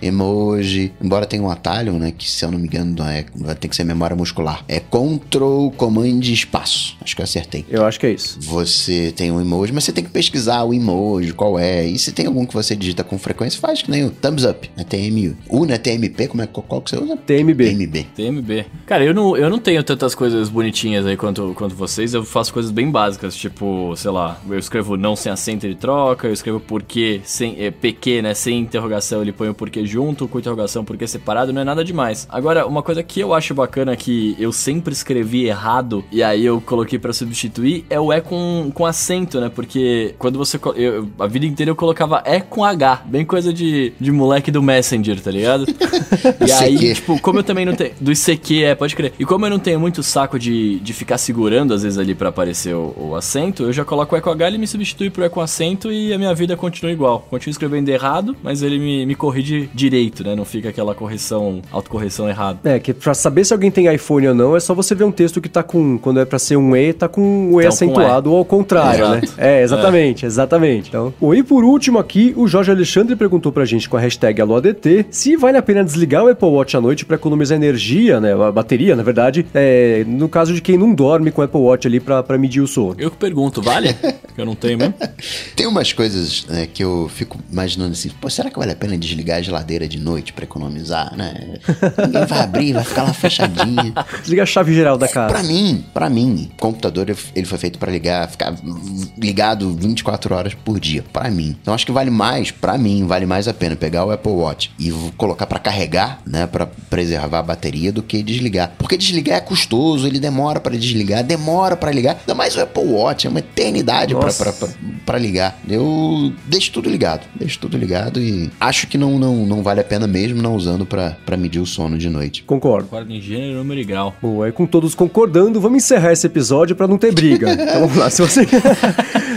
emoji. Embora tenha um atalho, né? Que se eu não me engano é, vai ter que ser memória muscular. É Ctrl Command espaço. Acho que eu acertei. eu acho que é isso. Você tem um emoji, mas você tem que pesquisar o emoji, qual é. E se tem algum que você digita com frequência, faz que nem o thumbs up, né? TMU. U, né? TMP, como é, qual, qual que você usa? TMB. TMB. TMB. Cara, eu não, eu não tenho tantas coisas bonitinhas aí quanto, quanto vocês. Eu faço coisas bem básicas, tipo, sei lá, eu escrevo não sem acento ele troca, eu escrevo porquê sem é, PQ, né? Sem interrogação, ele põe o porquê junto, com interrogação, porquê separado, não é nada demais. Agora, uma coisa que eu acho bacana que eu sempre escrevi errado e aí eu coloquei pra substituir é o E com, com acento, né? Porque quando você. Eu, a vida inteira eu colocava E com H, bem coisa de, de moleque do Messenger, tá ligado? e aí, tipo, como eu também não tenho. Do ICQ, é, pode crer. E como eu não tenho muito saco de, de ficar segurando, às vezes, ali pra aparecer o, o acento, eu já coloco o E com H, ele me substitui pro E com acento e a minha vida continua igual. Continuo escrevendo errado, mas ele me, me corrige direito, né? Não fica aquela correção, autocorreção errada. É, que pra saber se alguém tem iPhone ou não, é só você ver um texto que tá com. Quando é pra ser um E, tá com o E Então, acentuado ou ao contrário, Exato. né? É, exatamente, exatamente. Então, bom, e por último aqui, o Jorge Alexandre perguntou pra gente com a hashtag AloADT se vale a pena desligar o Apple Watch à noite pra economizar energia, né? A bateria, na verdade, é, no caso de quem não dorme com o Apple Watch ali pra, pra medir o sono. Eu que pergunto, vale? que eu não tenho mesmo. Tem umas coisas né, que eu fico imaginando assim, pô, será que vale a pena desligar a geladeira de noite pra economizar, né? Ninguém vai abrir, vai ficar lá fechadinha. Desliga a chave geral da casa. Pra mim, pra mim, o computador ele foi feito pra ligar, ficar ligado 24 horas por dia, Pra mim. Então acho que vale mais, pra mim, vale mais a pena pegar o Apple Watch e colocar pra carregar, né, Pra preservar a bateria do que desligar. Porque desligar é custoso, ele demora pra desligar, demora pra ligar. Ainda mais o Apple Watch, é uma eternidade pra ligar. Eu deixo tudo ligado, deixo tudo ligado e acho que não, não, não vale a pena mesmo não usando pra, pra medir o sono de noite. Concordo. Concordo em gênero, número e grau. Bom, aí com todos concordando, vamos encerrar esse episódio pra não ter briga. Então vamos lá, se você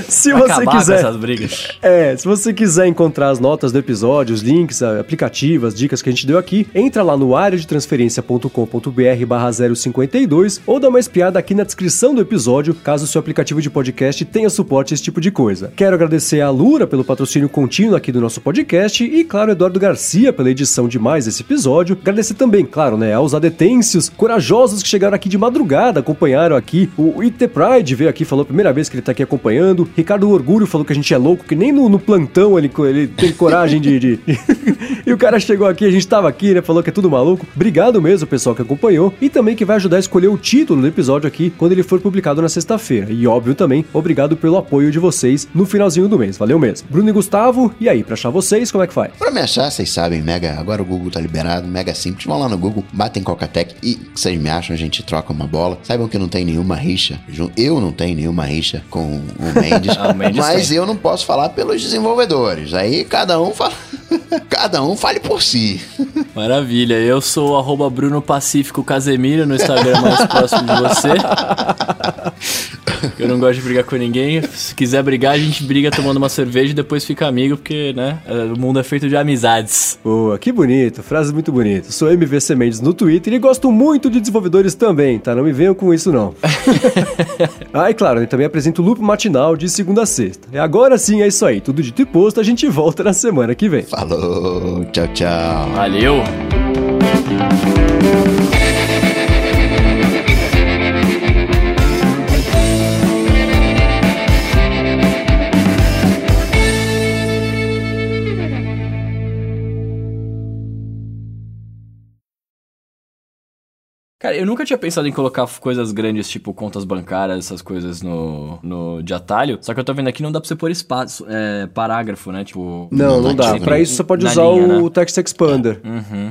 se você Acabar com quiser essas brigas. É, se você quiser encontrar as notas do episódio, os links, a- aplicativas, dicas que a gente deu aqui, entra lá no areadetransferencia.com.br barra 052 ou dá uma espiada aqui na descrição do episódio, caso o seu aplicativo de podcast tenha suporte a esse tipo de coisa. Quero agradecer a Lura pelo patrocínio contínuo aqui do nosso podcast e, claro, Eduardo Garcia pela edição de mais esse episódio. Agradecer também, claro, né, aos adetêncios corajosos que chegaram aqui de madrugada, acompanharam aqui. O IT Pride veio aqui, falou a primeira vez que ele tá aqui acompanhando. Ricardo Orgulho falou que a gente é louco, que nem no, no plantão ele, ele tem coragem de, de- E o cara chegou aqui, a gente tava aqui, né? Falou que é tudo maluco. Obrigado mesmo, pessoal, que acompanhou. E também que vai ajudar a escolher o título do episódio aqui quando ele for publicado na sexta-feira. E óbvio também, obrigado pelo apoio de vocês no finalzinho do mês. Valeu mesmo. Bruno e Gustavo, e aí, pra achar vocês, como é que faz? Pra me achar, vocês sabem, mega. Agora o Google tá liberado, mega simples. Vão lá no Google, batem Cocatec e vocês me acham, a gente troca uma bola. Saibam que não tem nenhuma rixa. Eu não tenho nenhuma rixa com o Mendes. Ah, o Mendes mas tem. eu não posso falar pelos desenvolvedores. Aí cada um fala. cada um fale por si. Maravilha, eu sou o arroba Bruno Pacífico Casemiro no Instagram mais próximo de você. Eu não gosto de brigar com ninguém. Se quiser brigar, a gente briga tomando uma cerveja e depois fica amigo, porque, né, é, o mundo é feito de amizades. Boa, que bonito, frases muito bonitas. Sou MVC Mendes no Twitter e gosto muito de desenvolvedores também, tá? Não me venham com isso, não. ah, e claro, eu também apresento o Loop Matinal de segunda a sexta. E agora sim é isso aí, tudo dito e posto, a gente volta na semana que vem. Falou, tchau, tchau. Valeu! Cara, eu nunca tinha pensado em colocar coisas grandes, tipo contas bancárias, essas coisas no, no de atalho. Só que eu tô vendo aqui não dá pra você pôr espaço, é, parágrafo, né? Tipo. Não, não dá. Pra isso você pode usar linha, o né? Text Expander.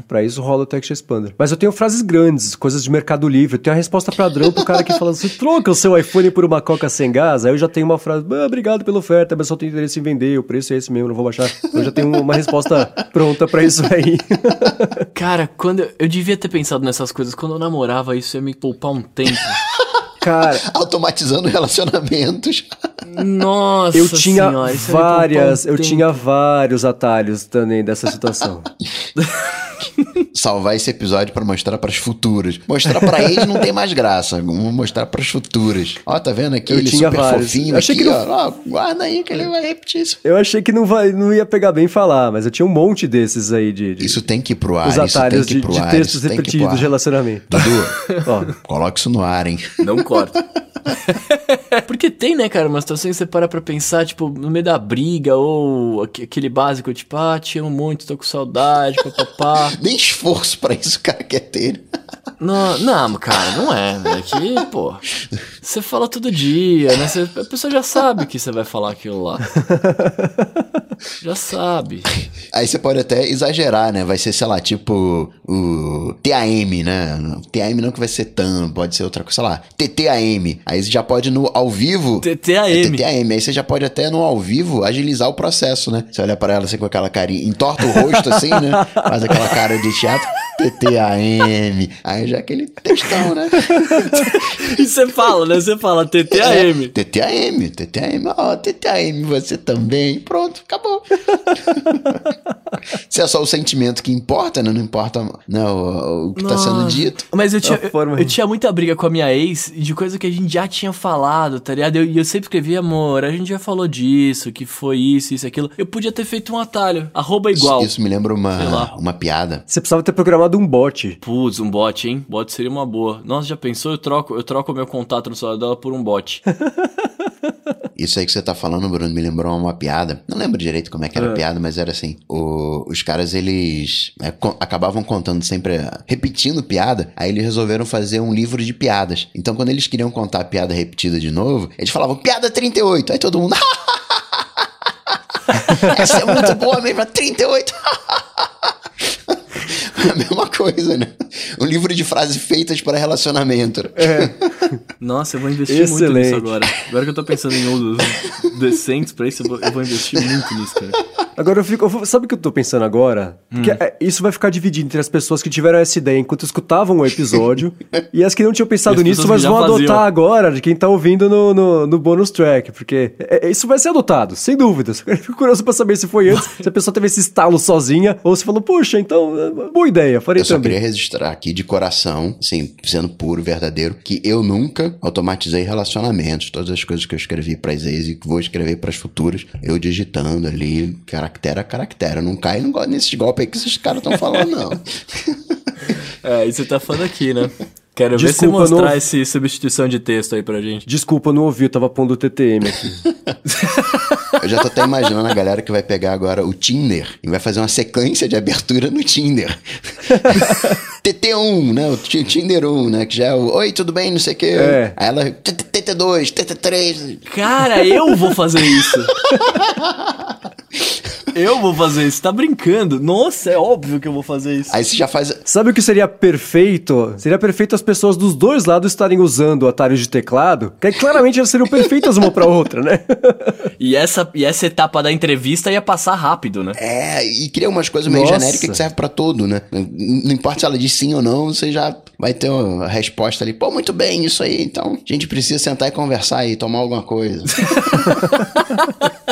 Pra isso rola o Text Expander. Mas eu tenho frases grandes, coisas de Mercado Livre. Eu tenho a resposta padrão pro cara que fala assim: troca o seu iPhone por uma Coca sem gás. Aí eu já tenho uma frase: ah, obrigado pela oferta, mas só tenho interesse em vender. O preço é esse mesmo, não vou baixar. Eu já tenho uma resposta pronta pra isso aí. Cara, quando eu, eu devia ter pensado nessas coisas quando eu namorava, isso ia me poupar um tempo. cara. Automatizando relacionamentos. Nossa Eu tinha senhora, um várias, eu tempo. tinha vários atalhos também dessa situação. Salvar esse episódio pra mostrar pras futuras. Mostrar pra eles não tem mais graça. Vamos mostrar pras futuras. Ó, tá vendo aqui? Eu ele tinha super vários. fofinho Eu achei aqui, que ó. Ó, Guarda aí que ele vai repetir isso. Eu achei que não, vai, não ia pegar bem falar, mas eu tinha um monte desses aí de, de Isso tem que ir pro ar. os isso tem atalhos que ir de, pro de ar, textos repetidos ar. de relacionamento. Dudu, Ó, coloque isso no ar, hein? Não corta. Porque tem, né, cara, uma situação que você para pra pensar, tipo, no meio da briga, ou aque- aquele básico, tipo, ah, te amo muito, tô com saudade, papapá. Nem esforço pra isso o cara quer ter. Não, não, cara, não é, né? Que, pô, você fala todo dia, né? Você- a pessoa já sabe que você vai falar aquilo lá. Já sabe. Aí você pode até exagerar, né? Vai ser, sei lá, tipo o TAM, né? TAM não que vai ser TAM, pode ser outra coisa, sei lá, TTAM. Aí você já pode no ao vivo. TTAM. É TTAM. Aí você já pode até no ao vivo agilizar o processo, né? Você olha pra ela assim com aquela carinha, entorta o rosto assim, né? Faz aquela cara de teatro. TTAM. Aí já aquele textão, né? E você fala, né? Você fala TTAM. TTAM, TTAM, ó, TTAM, você também. Pronto, acabou. Se é só o sentimento que importa, né? Não importa não, o, o que tá sendo Nossa. dito. Mas eu tinha, A forma- eu, eu tinha muita briga com a minha ex de coisa que a gente já tinha falado, tá ligado? E eu, eu sempre escrevi, amor, a gente já falou disso, que foi isso, isso, aquilo. Eu podia ter feito um atalho. Arroba igual. Isso, isso me lembra uma, lá. uma piada. você precisava ter programado um bot. Putz, um bot, hein? Bot seria uma boa. Nossa, já pensou? Eu troco, eu troco o meu contato no celular dela por um bot. Isso aí que você tá falando, Bruno, me lembrou uma piada. Não lembro direito como é que era a piada, mas era assim. o- os caras, eles é, co- acabavam contando sempre, é, repetindo piada. Aí eles resolveram fazer um livro de piadas. Então, quando eles queriam contar a piada repetida de novo, eles falavam, piada 38. Aí todo mundo... Essa é muito boa mesmo, 38. É a mesma coisa, né? Um livro de frases feitas para relacionamento. Nossa, eu vou investir muito Excelente. nisso agora. Agora que eu tô pensando em usos decentes pra isso, eu vou, eu vou investir muito nisso, cara. Agora eu fico. eu Sabe o que eu tô pensando agora? Que é- isso vai ficar dividido entre as pessoas que tiveram essa ideia enquanto escutavam o episódio e as que não tinham pensado as nisso, mas vão já adotar faziam. agora de quem tá ouvindo no, no, no bonus track. Porque é- é- isso vai ser adotado, sem dúvidas. Eu fico curioso pra saber se foi antes, se a pessoa teve esse estalo sozinha, ou se falou, puxa, então, boa ideia, farei Eu só também. queria registrar aqui de coração, assim, sendo puro, verdadeiro, que eu nunca automatizei relacionamentos. Todas as coisas que eu escrevi pras ex e que vou escrever pras futuras, eu digitando ali, caractere a caractere. Não caio não gosto nesses golpes aí que esses caras estão falando, não. É, isso você tá falando aqui, né? Quero ver Desculpa, você mostrar não- esse substituição de texto aí pra gente. Desculpa, eu não ouvi, eu tava pondo o TTM aqui. eu já tô até imaginando a galera que vai pegar agora o Tinder e vai fazer uma sequência de abertura no Tinder. TT1, né? O Ti- Tinder 1, né? Que já é o Oi, tudo bem? Não sei o quê. É. Aí ela. TT2, TT3. Cara, eu vou fazer isso. Eu vou fazer isso. Tá brincando? Nossa, é óbvio que eu vou fazer isso. Aí você já faz. Sabe o que seria perfeito? Seria perfeito as pessoas dos dois lados estarem usando atalhos de teclado, que aí claramente elas seriam perfeitas uma pra outra, né? E essa, e essa etapa da entrevista ia passar rápido, né? É, e cria umas coisas meio Nossa. genéricas que serve pra tudo, né? Não não importa se ela diz sim ou não, você já vai ter uma resposta ali. Pô, muito bem, isso aí. Então, a gente precisa sentar e conversar e tomar alguma coisa.